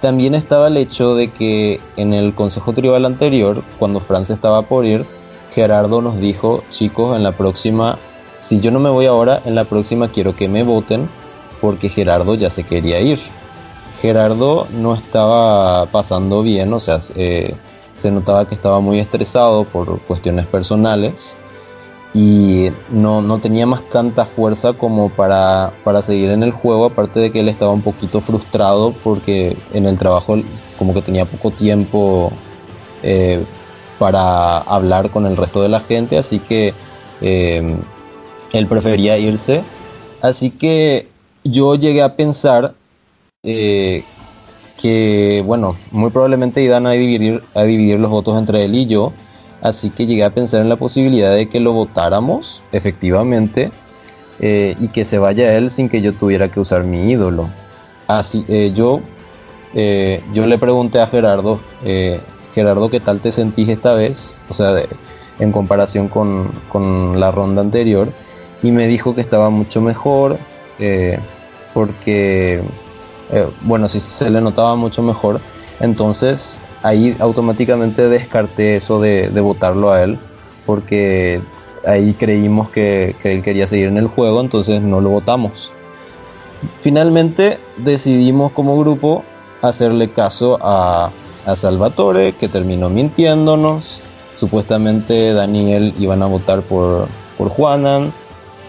también estaba el hecho de que en el Consejo Tribal anterior, cuando Francia estaba por ir, Gerardo nos dijo, chicos, en la próxima, si yo no me voy ahora, en la próxima quiero que me voten porque Gerardo ya se quería ir. Gerardo no estaba pasando bien, o sea, eh, se notaba que estaba muy estresado por cuestiones personales y no, no tenía más tanta fuerza como para, para, seguir en el juego, aparte de que él estaba un poquito frustrado porque en el trabajo como que tenía poco tiempo eh, para hablar con el resto de la gente, así que eh, él prefería irse. Así que yo llegué a pensar eh, que, bueno, muy probablemente iban a dividir, a dividir los votos entre él y yo, así que llegué a pensar en la posibilidad de que lo votáramos, efectivamente, eh, y que se vaya él sin que yo tuviera que usar mi ídolo. Así, eh, yo, yo le pregunté a Gerardo, Gerardo, ¿qué tal te sentís esta vez? O sea, en comparación con, con, la ronda anterior, y me dijo que estaba mucho mejor porque, eh, bueno, si se le notaba mucho mejor, entonces ahí automáticamente descarté eso de, votarlo a él, porque ahí creímos que, él quería seguir en el juego, entonces no lo votamos. Finalmente decidimos como grupo hacerle caso a, a Salvatore, que terminó mintiéndonos. Supuestamente Daniel iban a votar por, por Juanan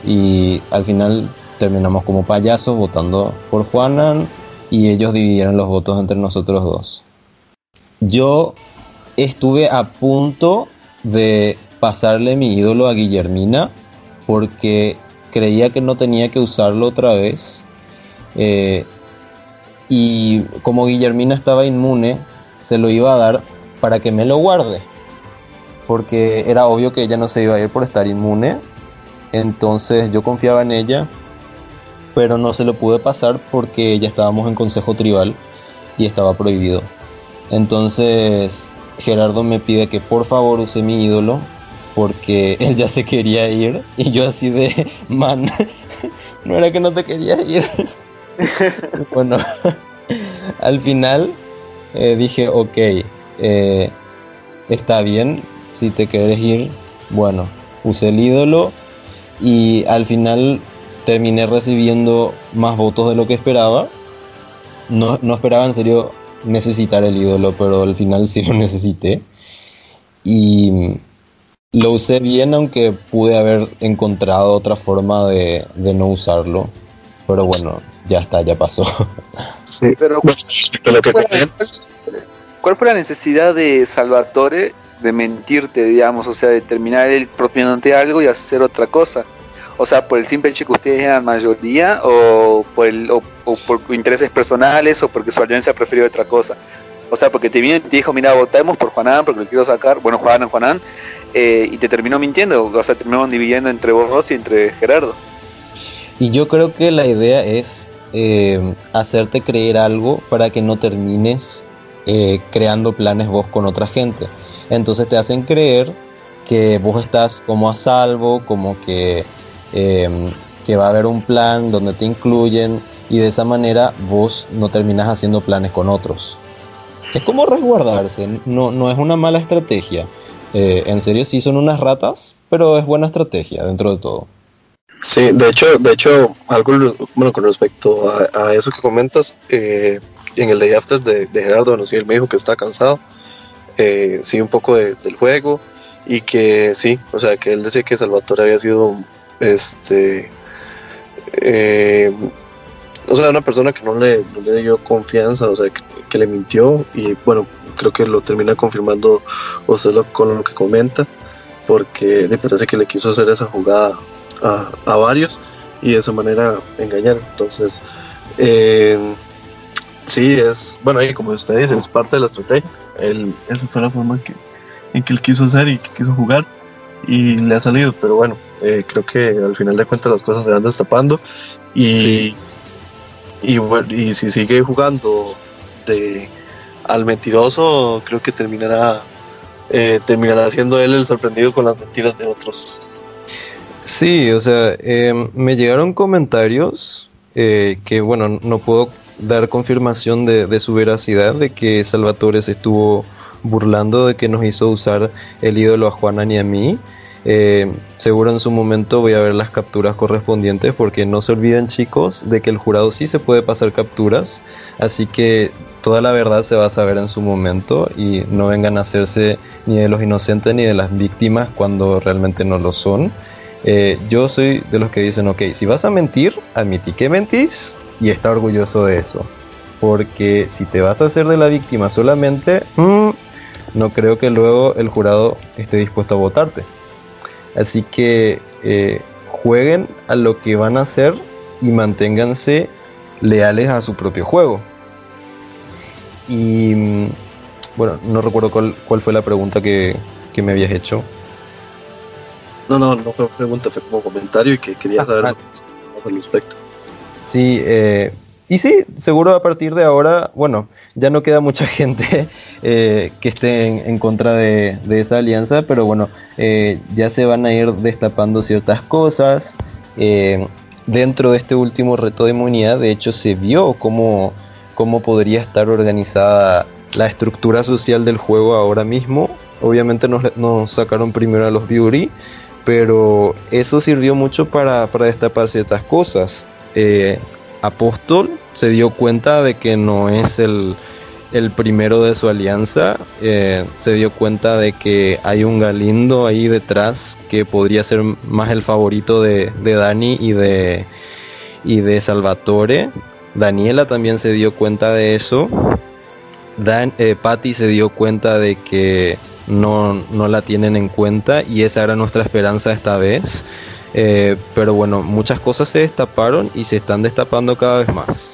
y al final terminamos como payasos votando por Juanan y ellos dividieron los votos entre nosotros dos. Yo estuve a punto de pasarle mi ídolo a Guillermina porque creía que no tenía que usarlo otra vez. Eh, y como Guillermina estaba inmune, se lo iba a dar para que me lo guarde. Porque era obvio que ella no se iba a ir por estar inmune. Entonces yo confiaba en ella pero no se lo pude pasar porque ya estábamos en consejo tribal y estaba prohibido. Entonces Gerardo me pide que por favor use mi ídolo porque él ya se quería ir y yo así de, man, no era que no te querías ir. bueno, al final eh, dije, ok, eh, está bien, si te quieres ir, bueno, usé el ídolo y al final terminé recibiendo más votos de lo que esperaba. No, no esperaba en serio necesitar el ídolo, pero al final sí lo necesité. Y lo usé bien, aunque pude haber encontrado otra forma de, de no usarlo. Pero bueno, ya está, ya pasó. Sí, pero ¿cuál fue la necesidad de Salvatore de mentirte, digamos? O sea, de terminar él propiamente algo y hacer otra cosa. O sea, por el simple hecho que ustedes eran mayoría o por, intereses personales o porque su alianza prefirió otra cosa. O sea, porque te, vino, te dijo, mira, votemos por Juanán porque lo quiero sacar. Bueno, Juanán, Juanán. Eh, y te terminó mintiendo. O sea, terminaron dividiendo entre vos y entre Gerardo. Y yo creo que la idea es eh, hacerte creer algo para que no termines eh, creando planes vos con otra gente. Entonces te hacen creer que vos estás como a salvo, como que Em, que va a haber un plan donde te incluyen y de esa manera vos no terminas haciendo planes con otros. Es como resguardarse, no, no es una mala estrategia. Eh, en serio sí son unas ratas, pero es buena estrategia dentro de todo. Sí, de hecho, de hecho, algo bueno con respecto a, eso que comentas, eh, en el day after de, Gerardo, bueno, sí, él me dijo que está cansado, eh, sí, un poco del juego, y que sí, o sea, que él decía que Salvatore había sido, este, eh, o sea, una persona que no le, dio confianza, o sea, que, le mintió, y bueno, creo que lo termina confirmando usted lo, con lo que comenta, porque me parece que le quiso hacer esa jugada a, varios y de esa manera engañar. Entonces, eh, sí, es, bueno, como usted dice, es parte de la estrategia. Esa fue la forma que, en que él quiso hacer y que quiso jugar y le ha salido, pero bueno, eh, creo que al final de cuentas las cosas se van destapando y, y, y si sigue jugando de al mentiroso, creo que terminará eh, terminará siendo él el sorprendido con las mentiras de otros. Sí, o sea, em, me llegaron comentarios eh, que, bueno, no puedo dar confirmación de, su veracidad, de que Salvatore se estuvo burlando de que nos hizo usar el ídolo a Juana ni a mí. Eh, seguro en su momento voy a ver las capturas correspondientes porque no se olviden chicos de que el jurado sí se puede pasar capturas, así que toda la verdad se va a saber en su momento y no vengan a hacerse ni de los inocentes ni de las víctimas cuando realmente no lo son. Eh, yo soy de los que dicen, ok, si vas a mentir, admití que mentís y está orgulloso de eso. Porque si te vas a hacer de la víctima solamente, mm, no creo que luego el jurado esté dispuesto a votarte. Así que eh, jueguen a lo que van a hacer y manténganse leales a su propio juego. Y mm, bueno, no recuerdo cuál, fue la pregunta que me habías hecho. No, no, no fue pregunta, fue como comentario y que quería ah, saber ah. más al respecto. Sí, eh, y sí, seguro a partir de ahora, bueno, ya no queda mucha gente eh, que esté en, contra de, esa alianza, pero bueno, eh, ya se van a ir destapando ciertas cosas. dentro de este último reto de inmunidad, de hecho, se vio cómo, cómo podría estar organizada la estructura social del juego ahora mismo. Obviamente nos, nos sacaron primero a los Beauty, pero eso sirvió mucho para, destapar ciertas cosas. Eh, Apóstol se dio cuenta de que no es el, primero de su alianza, eh, se dio cuenta de que hay un Galindo ahí detrás que podría ser más el favorito de, Dani y de, y de Salvatore. Daniela también se dio cuenta de eso. Dan, eh, Patty se dio cuenta de que no, no la tienen en cuenta y esa era nuestra esperanza esta vez. Eh, pero bueno, muchas cosas se destaparon y se están destapando cada vez más.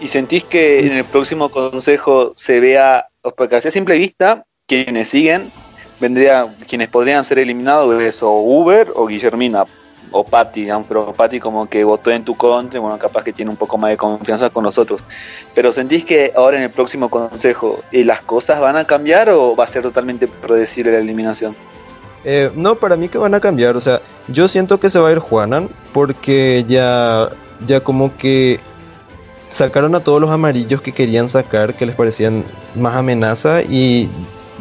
¿Y sentís que en el próximo consejo se vea, porque a simple vista, quienes siguen, vendría, quienes podrían ser eliminados es o Uber o Guillermina, o Patti, pero Patti como que votó en tu contra, bueno, capaz que tiene un poco más de confianza con nosotros. Pero ¿sentís que ahora en el próximo consejo las cosas van a cambiar o va a ser totalmente predecible la eliminación? Eh, no, para mí que van a cambiar, o sea, yo siento que se va a ir Juanan porque ya, ya como que sacaron a todos los amarillos que querían sacar, que les parecían más amenaza y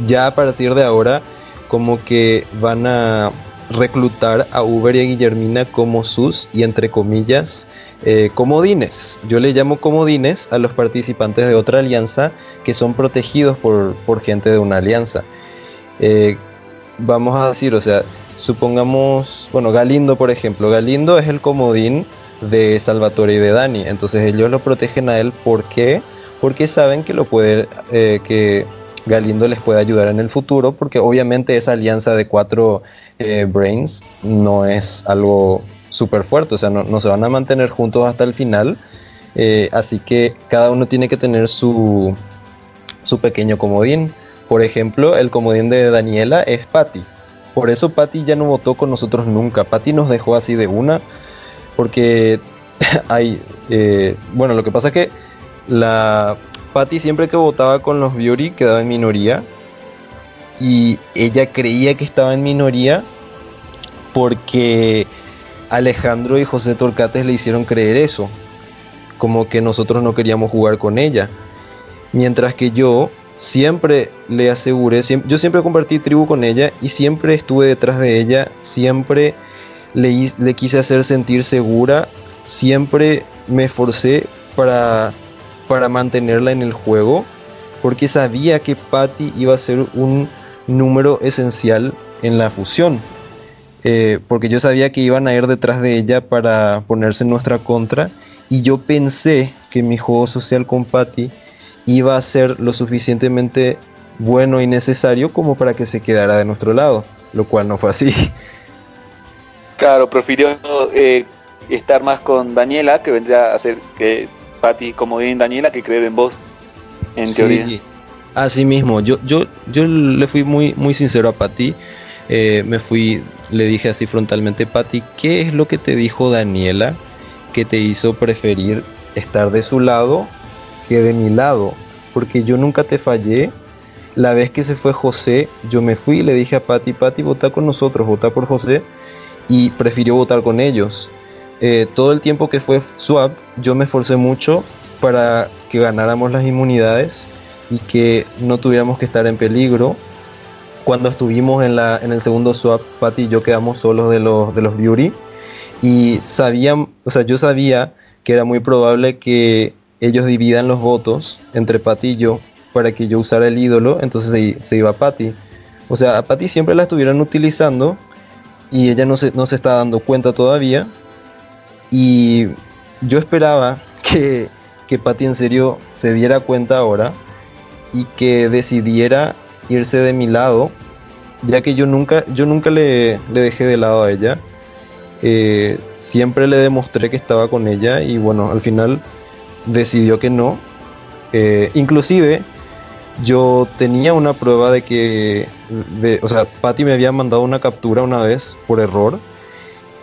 ya a partir de ahora como que van a reclutar a Uber y a Guillermina como sus, y entre comillas, eh, comodines. Yo le llamo comodines a los participantes de otra alianza que son protegidos por, gente de una alianza. Eh, vamos a decir, o sea, supongamos, bueno, Galindo, por ejemplo, Galindo es el comodín de Salvatore y de Dani, entonces ellos lo protegen a él, ¿por qué? Porque saben que lo puede, eh, que Galindo les puede ayudar en el futuro, porque obviamente esa alianza de cuatro eh, Brains no es algo súper fuerte, o sea, no, se van a mantener juntos hasta el final, eh, así que cada uno tiene que tener su, su pequeño comodín. Por ejemplo, el comodín de Daniela es Patty. Por eso Patty ya no votó con nosotros nunca. Patty nos dejó así de una, porque hay, eh, bueno, lo que pasa es que la Patty siempre que votaba con los Biori quedaba en minoría. Y ella creía que estaba en minoría porque Alejandro y José Torcates le hicieron creer eso. Como que nosotros no queríamos jugar con ella. Mientras que yo siempre le aseguré, yo siempre compartí tribu con ella y siempre estuve detrás de ella, siempre le, le quise hacer sentir segura, siempre me esforcé para, para mantenerla en el juego, porque sabía que Patty iba a ser un número esencial en la fusión. Eh, porque yo sabía que iban a ir detrás de ella para ponerse en nuestra contra y yo pensé que mi juego social con Patty iba a ser lo suficientemente bueno y necesario como para que se quedara de nuestro lado, lo cual no fue así. Claro, prefirió eh, estar más con Daniela, que vendría a ser que Patty como bien Daniela, que creer en vos, en teoría. Así mismo, yo, yo, yo le fui muy, muy sincero a Patty. Eh, me fui, le dije así frontalmente, Patty, ¿qué es lo que te dijo Daniela que te hizo preferir estar de su lado que de mi lado? Porque yo nunca te fallé. La vez que se fue José, yo me fui y le dije a Patty, Patty, vota con nosotros, vota por José. Y prefirió votar con ellos. Eh, todo el tiempo que fue Swap, yo me esforcé mucho para que ganáramos las inmunidades y que no tuviéramos que estar en peligro. Cuando estuvimos en, la, en el segundo swap, Patty y yo quedamos solos de los, de los Beauty y sabían, o sea, yo sabía que era muy probable que ellos dividan los votos entre Patty y yo para que yo usara el ídolo, entonces se, iba a Patty. O sea, a Patty siempre la estuvieran utilizando y ella no se, no se está dando cuenta todavía. Y yo esperaba que, que Patty en serio se diera cuenta ahora y que decidiera irse de mi lado, ya que yo nunca, yo nunca le, le dejé de lado a ella. Eh, siempre le demostré que estaba con ella y bueno, al final decidió que no. Eh, inclusive yo tenía una prueba de que, de, o sea, Patty me había mandado una captura una vez por error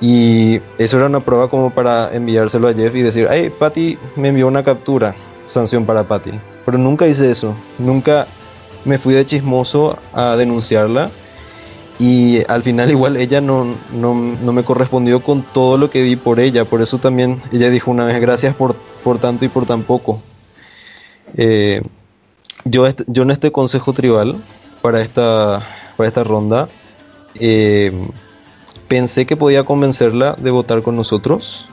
y eso era una prueba como para enviárselo a Jeff y decir, hey, Patty me envió una captura, sanción para Patty. Pero nunca hice eso, nunca me fui de chismoso a denunciarla y al final igual ella no, no, no, me correspondió con todo lo que di por ella, por eso también ella dijo una vez gracias por, por tanto y por tan poco. Eh, yo, yo en este consejo tribal para esta, para esta ronda eh, pensé que podía convencerla de votar con nosotros.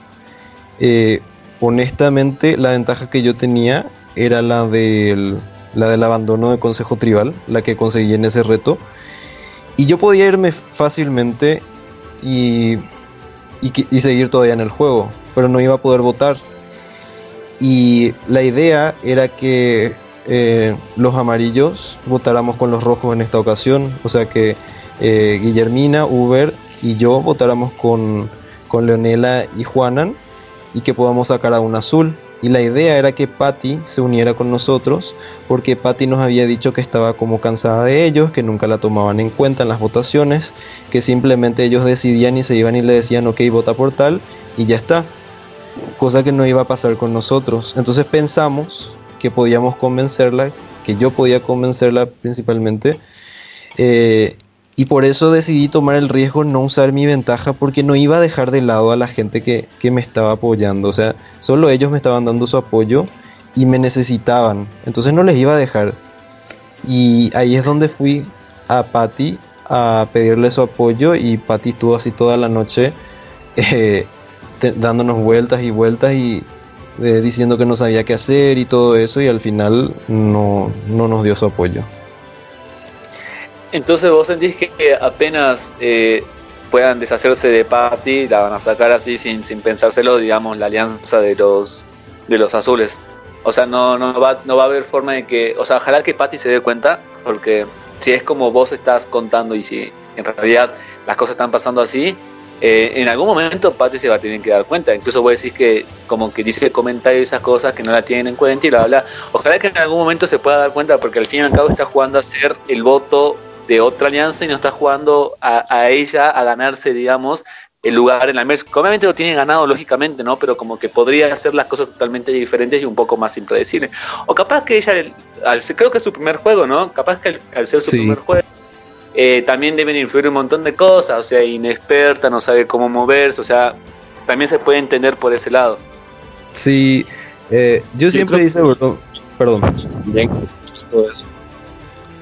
Eh, honestamente la ventaja que yo tenía era la del, la del abandono consejo tribal, la que conseguí en ese reto. Y yo podía irme fácilmente y, y, seguir todavía en el juego, pero no iba a poder votar. Y la idea era que eh, los amarillos votáramos con los rojos en esta ocasión, o sea que eh, Guillermina, Uber y yo votáramos con, con Leonela y Juanan y que podamos sacar a un azul. Y la idea era que Patty se uniera con nosotros, porque Patty nos había dicho que estaba como cansada de ellos, que nunca la tomaban en cuenta en las votaciones, que simplemente ellos decidían y se iban y le decían, ok, vota por tal, y ya está. Cosa que no iba a pasar con nosotros. Entonces pensamos que podíamos convencerla, que yo podía convencerla principalmente, eh, y por eso decidí tomar el riesgo no usar mi ventaja porque no iba a dejar de lado a la gente que, me estaba apoyando. O sea, solo ellos me estaban dando su apoyo y me necesitaban. Entonces no les iba a dejar. Y ahí es donde fui a Patty a pedirle su apoyo y Patty estuvo así toda la noche eh, dándonos vueltas y vueltas y eh, diciendo que no sabía qué hacer y todo eso y al final no, no nos dio su apoyo. Entonces vos sentís que apenas eh, puedan deshacerse de Patty, la van a sacar así sin, sin pensárselo, digamos, la alianza de los de los azules. O sea, no, no, va, no va a haber forma de que, o sea, ojalá que Patty se dé cuenta, porque si es como vos estás contando y si en realidad las cosas están pasando así, eh, en algún momento Patty se va a tener que dar cuenta. Incluso vos decís que como que dice comentarios y esas cosas que no la tienen en cuenta y bla, bla. Ojalá que en algún momento se pueda dar cuenta porque al fin y al cabo está jugando a ser el voto de otra alianza y no está jugando a, ella a ganarse, digamos, el lugar en la mesa. Obviamente lo tiene ganado, lógicamente, ¿no? Pero como que podría hacer las cosas totalmente diferentes y un poco más impredecibles. O capaz que ella, al, creo que es su primer juego, ¿no? Capaz que al, ser su primer juego, eh, también deben influir un montón de cosas, o sea, inexperta, no sabe cómo moverse, o sea, también se puede entender por ese lado. Sí, eh, yo, siempre dice, perdón, bien, todo eso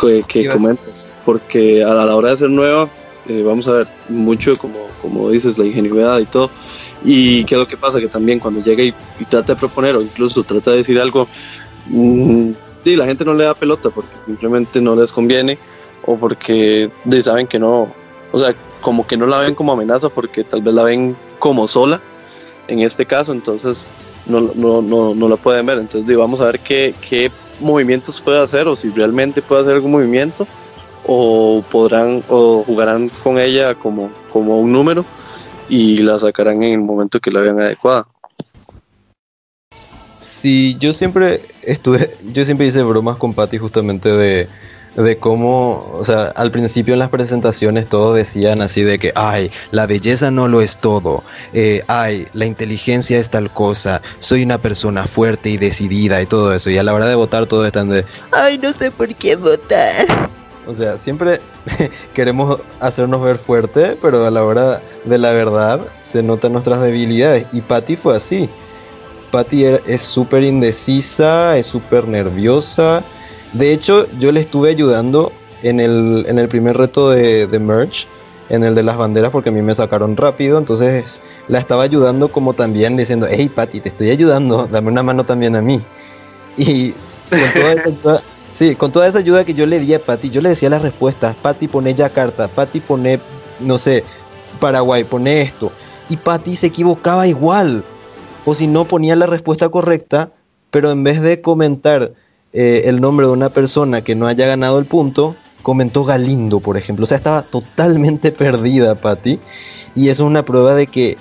que, que comentas porque a la hora de ser nueva, eh, vamos a ver, mucho como, como dices, la ingenuidad y todo. Y qué es lo que pasa, que también cuando llega y, trata de proponer o incluso trata de decir algo, mmm, la gente no le da pelota porque simplemente no les conviene o porque saben que no, o sea, como que no la ven como amenaza porque tal vez la ven como sola en este caso, entonces no, no, no, no la pueden ver. Entonces vamos a ver qué, qué movimientos puede hacer o si realmente puede hacer algún movimiento o podrán o jugarán con ella como, como un número y la sacarán en el momento que la vean adecuada. Sí, yo siempre estuve, yo siempre hice bromas con Patty justamente de, de cómo, o sea, al principio en las presentaciones todos decían así de que, ay, la belleza no lo es todo, eh, ay, la inteligencia es tal cosa, soy una persona fuerte y decidida y todo eso, y a la hora de votar todos están de, ay, no sé por qué votar. O sea, siempre queremos hacernos ver fuerte, pero a la hora de la verdad se notan nuestras debilidades. Y Patty fue así. Patty es súper indecisa, es súper nerviosa. De hecho, yo le estuve ayudando en el, en el primer reto de, de Merge, en el de las banderas, porque a mí me sacaron rápido. Entonces la estaba ayudando como también diciendo, hey Patty, te estoy ayudando, dame una mano también a mí. Y con toda Sí, con toda esa ayuda que yo le di a Patty, yo le decía las respuestas. Patty pone Yakarta, Patty pone, no sé, Paraguay, pone esto. Y Patty se equivocaba igual. O si no, ponía la respuesta correcta, pero en vez de comentar eh, el nombre de una persona que no haya ganado el punto, comentó Galindo, por ejemplo. O sea, estaba totalmente perdida Patty. Y eso es una prueba de que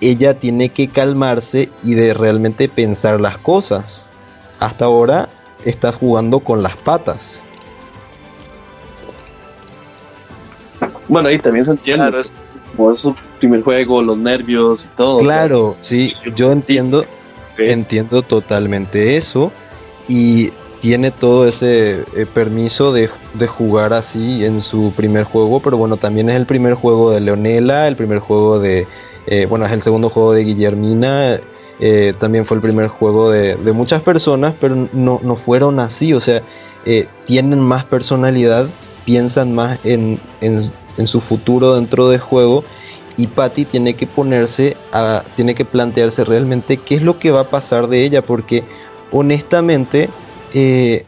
ella tiene que calmarse y de realmente pensar las cosas. Hasta ahora está jugando con las patas. Bueno, ahí también se entiende. Claro, es... Como es su primer juego, los nervios y todo. Claro, sí, yo entiendo, entiendo totalmente eso. Y tiene todo ese eh, permiso de, de, jugar así en su primer juego, pero bueno, también es el primer juego de Leonela, el primer juego de, eh, bueno, es el segundo juego de Guillermina, eh, también fue el primer juego de, muchas personas, pero no, fueron así, o sea, tienen más personalidad, piensan más en, su futuro dentro del juego y Patty tiene que ponerse a, tiene que plantearse realmente qué es lo que va a pasar de ella, porque honestamente eh,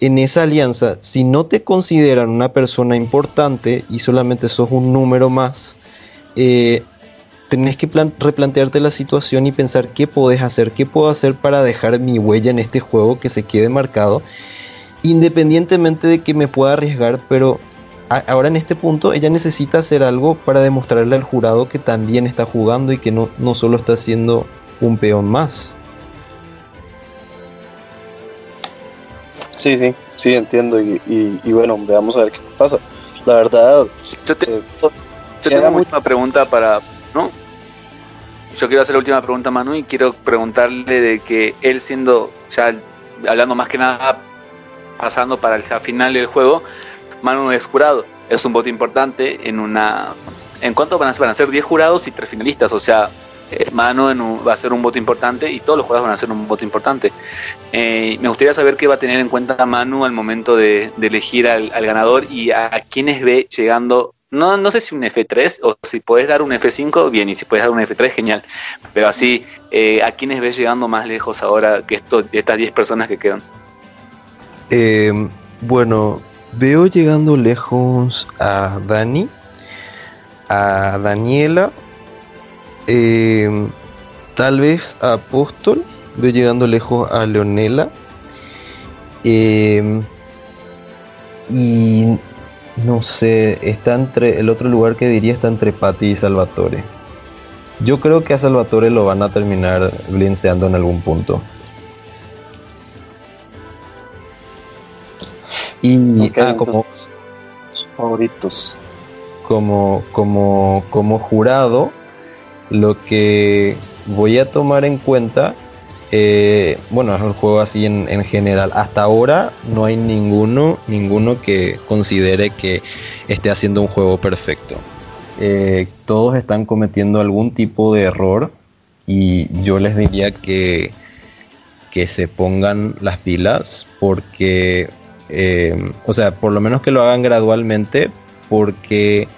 en esa alianza, si no te consideran una persona importante y solamente sos un número más, tenés que replantearte la situación y pensar qué podés hacer, qué puedo hacer para dejar mi huella en este juego que se quede marcado, independientemente de que me pueda arriesgar, pero ahora en este punto ella necesita hacer algo para demostrarle al jurado que también está jugando y que no, no solo está siendo un peón más. Sí, sí, sí, entiendo. Y, bueno, veamos a ver qué pasa. La verdad. Yo, te, eh, tengo una pregunta para, ¿no? Yo quiero hacer la última pregunta a Manu y quiero preguntarle de que él siendo, ya hablando más que nada, pasando para el final del juego, Manu es jurado. Es un voto importante en una... ¿En cuánto van a ser? Van a ser 10 jurados y 3 finalistas, o sea, Manu va a ser un voto importante y todos los jurados van a ser un voto importante. Eh, me gustaría saber qué va a tener en cuenta Manu al momento de, elegir al, ganador y a, a quiénes ve llegando no, no sé si un F3 o si puedes dar un F5, bien, y si puedes dar un F3, genial. Pero así, eh, ¿a quiénes ves llegando más lejos ahora que estas 10 personas que quedan? Eh, bueno, veo llegando lejos a Dani, a Daniela, eh, tal vez a Apóstol, veo llegando lejos a Leonela. y no sé, está entre. El otro lugar que diría está entre Patti y Salvatore. Yo creo que a Salvatore lo van a terminar blinceando en algún punto. Y ah, como favoritos. Como, como, como jurado, lo que voy a tomar en cuenta eh, bueno, es el juego así en, general. Hasta ahora no hay ninguno, ninguno que considere que esté haciendo un juego perfecto. Eh, todos están cometiendo algún tipo de error y yo les diría que, que se pongan las pilas porque, eh, o sea, por lo menos que lo hagan gradualmente porque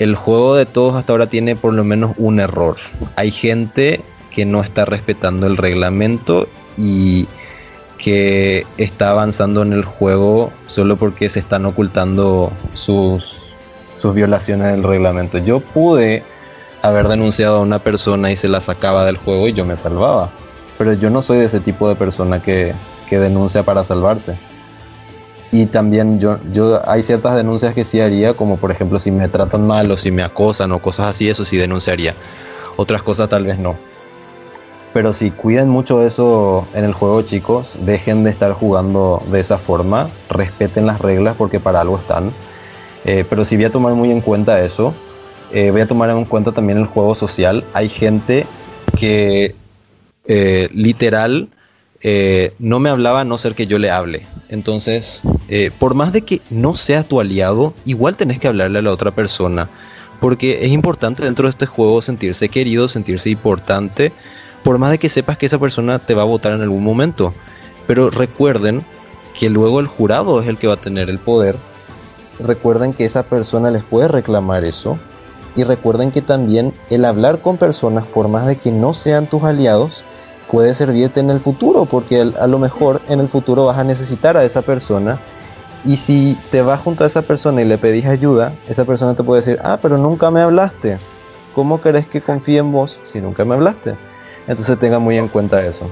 el juego de todos hasta ahora tiene por lo menos un error. Hay gente que no está respetando el reglamento y que está avanzando en el juego solo porque se están ocultando sus, sus violaciones del reglamento. Yo pude haber denunciado a una persona y se la sacaba del juego y yo me salvaba. Pero yo no soy de ese tipo de persona que, que denuncia para salvarse. Y también yo, yo hay ciertas denuncias que sí haría, como por ejemplo si me tratan mal o si me acosan o cosas así, eso sí denunciaría. Otras cosas tal vez no. Pero si cuiden mucho eso en el juego, chicos, dejen de estar jugando de esa forma, respeten las reglas porque para algo están. Eh, pero si voy a tomar muy en cuenta eso, eh, voy a tomar en cuenta también el juego social. Hay gente que eh, literal no me hablaba a no ser que yo le hable. Entonces, por más de que no sea tu aliado, igual tenés que hablarle a la otra persona. Porque es importante dentro de este juego sentirse querido, sentirse importante por más de que sepas que esa persona te va a votar en algún momento. Pero recuerden que luego el jurado es el que va a tener el poder. Recuerden que esa persona les puede reclamar eso. Y recuerden que también el hablar con personas, por más de que no sean tus aliados, puede servirte en el futuro, porque a lo mejor en el futuro vas a necesitar a esa persona. Y si te vas junto a esa persona y le pedís ayuda, esa persona te puede decir, ah, pero nunca me hablaste. ¿Cómo querés que confíe en vos si nunca me hablaste? Entonces tenga muy en cuenta eso.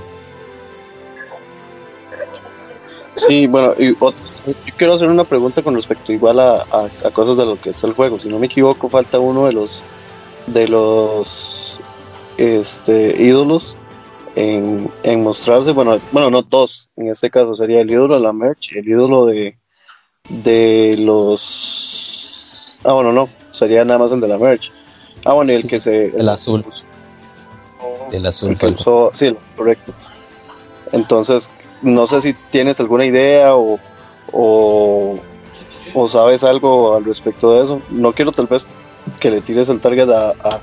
Sí, bueno, y yo quiero hacer una pregunta con respecto igual a, cosas de lo que es el juego. Si no me equivoco, falta uno de los de los este ídolos en, mostrarse. Bueno, bueno, no dos. En este caso sería el ídolo de la merch, el ídolo de de los. Ah, bueno, no, sería nada más el de la merch. Ah, bueno, y el que se. El, azul. El azul. sí, correcto. Entonces, no sé si tienes alguna idea o, o, sabes algo al respecto de eso. No quiero tal vez que le tires el target a,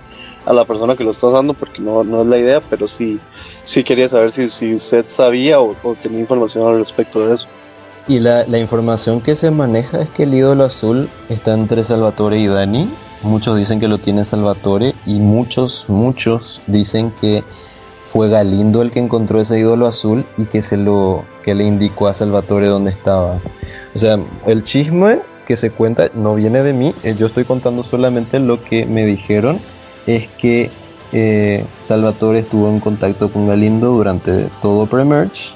la persona que lo está dando porque no, no, es la idea, pero sí, sí quería saber si, si usted sabía o, tenía información al respecto de eso. Y la, información que se maneja es que el ídolo azul está entre Salvatore y Dani, Muchos dicen que lo tiene Salvatore y muchos, muchos dicen que fue Galindo el que encontró ese ídolo azul y que se lo que le indicó a Salvatore dónde estaba. O sea, el chisme que se cuenta no viene de mí, eh, yo estoy contando solamente lo que me dijeron. Es que eh, Salvatore estuvo en contacto con Galindo durante todo Premerge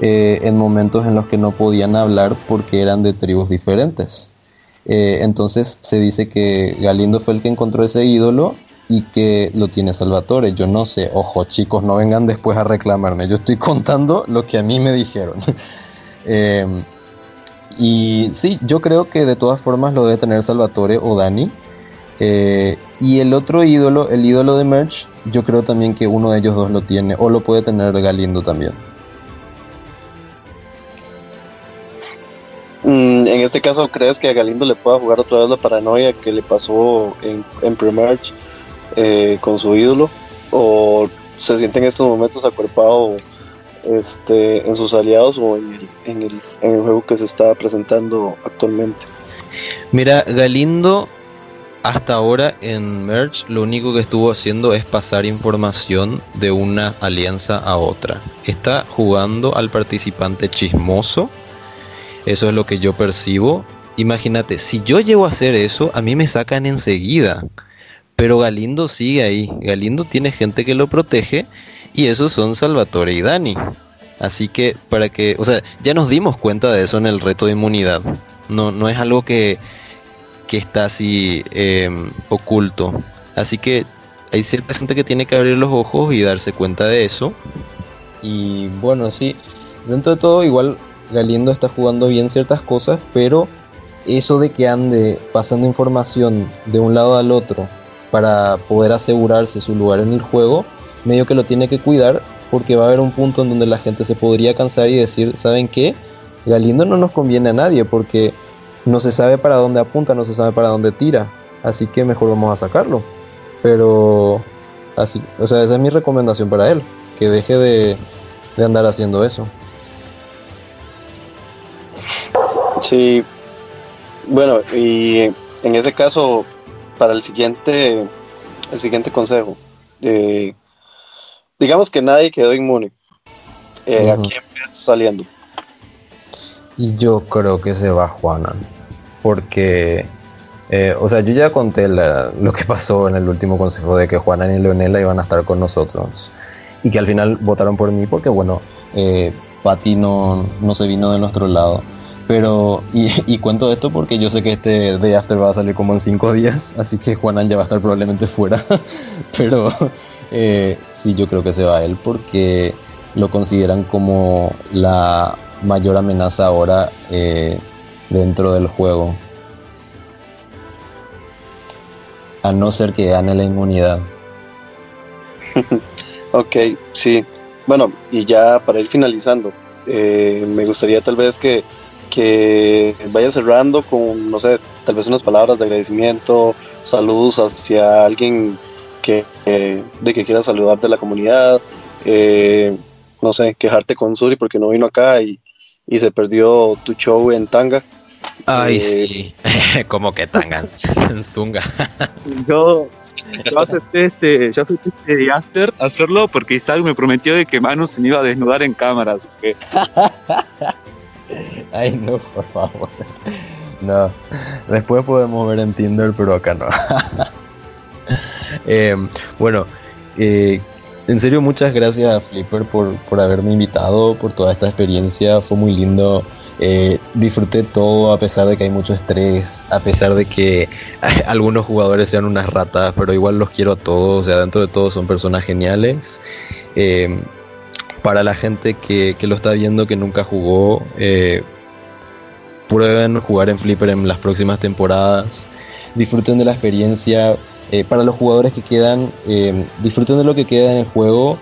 eh, en momentos en los que no podían hablar porque eran de tribus diferentes. Eh, entonces se dice que Galindo fue el que encontró ese ídolo y que lo tiene Salvatore. Yo no sé, ojo chicos, no vengan después a reclamarme. Yo estoy contando lo que a mí me dijeron. Em, y sí, yo creo que de todas formas lo debe tener Salvatore o Dani. Eh, y el otro ídolo, el ídolo de Merch, yo creo también que uno de ellos dos lo tiene o lo puede tener Galindo también. Mm, en este caso, ¿crees que a Galindo le pueda jugar otra vez la paranoia que le pasó en, en Premerge eh, con su ídolo? ¿O se siente en estos momentos acuerpado este, en sus aliados o en el, en el juego que se está presentando actualmente? Mira, Galindo hasta ahora en Merge lo único que estuvo haciendo es pasar información de una alianza a otra. Está jugando al participante chismoso eso es lo que yo percibo. Imagínate, si yo llego a hacer eso, a mí me sacan enseguida. Pero Galindo sigue ahí. Galindo tiene gente que lo protege y esos son Salvatore y Dani. Así que para que, o sea, ya nos dimos cuenta de eso en el reto de inmunidad. No, no es algo que, que está así em, oculto. Así que hay cierta gente que tiene que abrir los ojos y darse cuenta de eso. Y bueno, sí, dentro de todo igual Galindo está jugando bien ciertas cosas, pero eso de que ande pasando información de un lado al otro para poder asegurarse su lugar en el juego, medio que lo tiene que cuidar porque va a haber un punto en donde la gente se podría cansar y decir, ¿saben qué? Galindo no nos conviene a nadie porque no se sabe para dónde apunta, no se sabe para dónde tira, así que mejor vamos a sacarlo. Pero así, o sea, esa es mi recomendación para él, que deje de, de andar haciendo eso. Sí, bueno, y en ese caso, para el siguiente, el siguiente consejo. Eh, digamos que nadie quedó inmune. Eh, Aquí empieza saliendo. Y yo creo que se va Juanan. Porque, eh, o sea, yo ya conté lo que pasó en el último consejo de que Juanan y Leonela iban a estar con nosotros. Y que al final votaron por mí porque, bueno, eh, Pati no, no se vino de nuestro lado. Pero, y, cuento esto porque yo sé que este Day After va a salir como en cinco días, así que Juanan ya va a estar probablemente fuera. Pero eh, sí, yo creo que se va a él porque lo consideran como la mayor amenaza ahora eh, dentro del juego. A no ser que gane la inmunidad. ok, sí. Bueno, y ya para ir finalizando, eh, me gustaría tal vez que, que vaya cerrando con, no sé, tal vez unas palabras de agradecimiento, saludos hacia alguien que, de que quiera saludar de la comunidad, eh, no sé, quejarte con Suri porque no vino acá y, y se perdió tu show en Tanga. Ay, eh, sí, como que Tanga, en Zunga. yo, yo acepté este, yo acepté este after hacerlo porque Isaac me prometió de que Manu se me iba a desnudar en cámaras. Ay, no, por favor. No, después podemos ver en Tinder, pero acá no. eh, bueno, eh, en serio, muchas gracias a Flipper por, por haberme invitado, por toda esta experiencia. Fue muy lindo. Eh, disfruté todo a pesar de que hay mucho estrés, a pesar de que algunos jugadores sean unas ratas, pero igual los quiero a todos. O sea, dentro de todo son personas geniales. Para la gente que, que, lo está viendo que nunca jugó, eh, prueben jugar en Flipper en las próximas temporadas. Disfruten de la experiencia, eh, para los jugadores que quedan, eh, disfruten de lo que queda en el juego.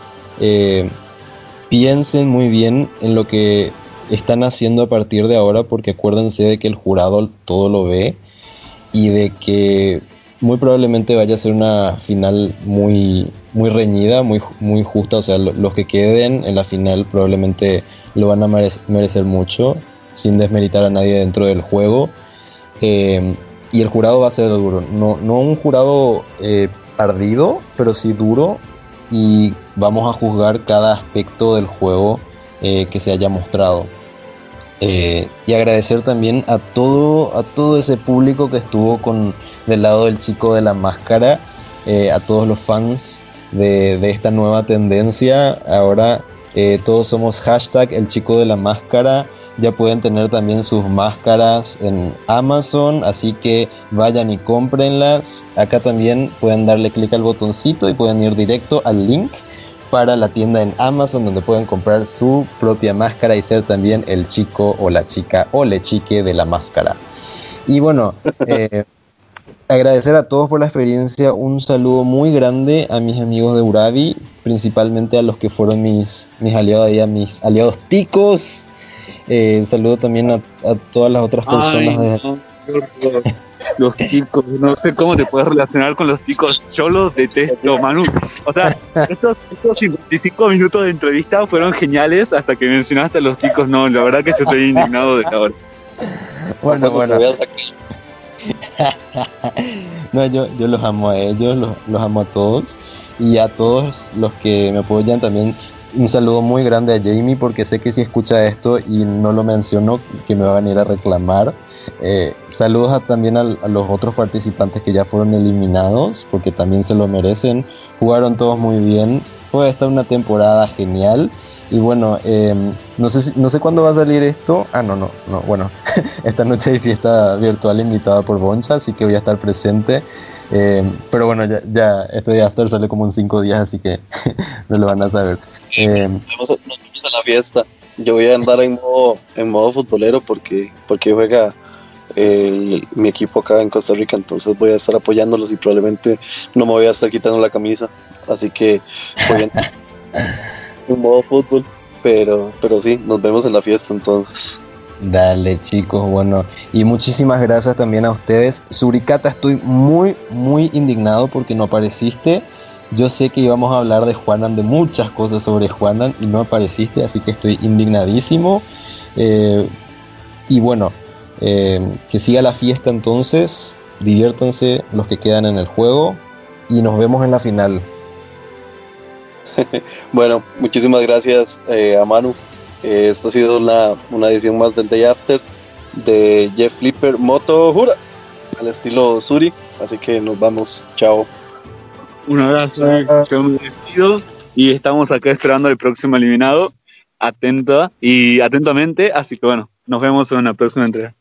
Piensen muy bien en lo que están haciendo a partir de ahora, porque acuérdense de que el jurado todo lo ve y de que muy probablemente vaya a ser una final muy, muy reñida, muy, muy justa. O sea, los que queden en la final probablemente lo van a merecer mucho, sin desmeritar a nadie dentro del juego y el jurado va a ser duro. No, no un jurado eh, ardido, pero sí duro. Y vamos a juzgar cada aspecto del juego eh, que se haya mostrado. Eh, y agradecer también a todo, a todo ese público que estuvo con del lado del chico de la máscara, a todos los fans de, de esta nueva tendencia. Ahora todos somos hashtag el chico de la máscara ya pueden tener también sus máscaras en Amazon, así que vayan y cómprenlas. Acá también pueden darle clic al botoncito y pueden ir directo al link para la tienda en Amazon donde pueden comprar su propia máscara y ser también el chico o la chica o le chique de la máscara. Y bueno, eh, agradecer a todos por la experiencia, un saludo muy grande a mis amigos de Urabi, principalmente a los que fueron mis, mis aliados ahí, a mis aliados ticos eh, saludo también a, todas las otras personas. los ticos, no sé cómo te puedes relacionar con los ticos cholos de texto, Manu. O sea, estos, estos 55 minutos de entrevista fueron geniales hasta que mencionaste a los ticos. No, la verdad que yo estoy indignado de ahora. Bueno, bueno. no, yo, yo los amo a ellos, los, los amo a todos y a todos los que me apoyan también un saludo muy grande a Jamie porque sé que si escucha esto y no lo menciono, que me va a venir a reclamar. Eh, saludos también a, los otros participantes que ya fueron eliminados porque también se lo merecen. Jugaron todos muy bien. Fue esta una temporada genial. Y bueno, em, no, sé no sé cuándo va a salir esto. Ah, no, no, no. Bueno, esta noche hay fiesta virtual invitada por Boncha, así que voy a estar presente. Eh, pero bueno, ya, ya este de After sale como en cinco días, así que no lo van a saber. Eh, nos, vemos, a la fiesta. Yo voy a andar en modo, en modo futbolero porque, porque juega mi equipo acá en Costa Rica, entonces voy a estar apoyándolos y probablemente no me voy a estar quitando la camisa. Así que voy a en modo fútbol, pero, pero sí, nos vemos en la fiesta entonces. Dale chicos, bueno, y muchísimas gracias también a ustedes. Suricata, estoy muy, muy indignado porque no apareciste. Yo sé que íbamos a hablar de Juanan, de muchas cosas sobre Juanan y no apareciste, así que estoy indignadísimo. Eh, y bueno, eh, que siga la fiesta entonces. diviértanse los que quedan en el juego y nos vemos en la final. bueno, muchísimas gracias eh, a Manu. Eh, esta ha sido una, una, edición más del Day After de Jeff Flipper Moto Jura, al estilo Suri. Así que nos vamos. Chao. Un abrazo. Yo me despido y estamos acá esperando el próximo eliminado. Atenta y atentamente. Así que bueno, nos vemos en una próxima entrega.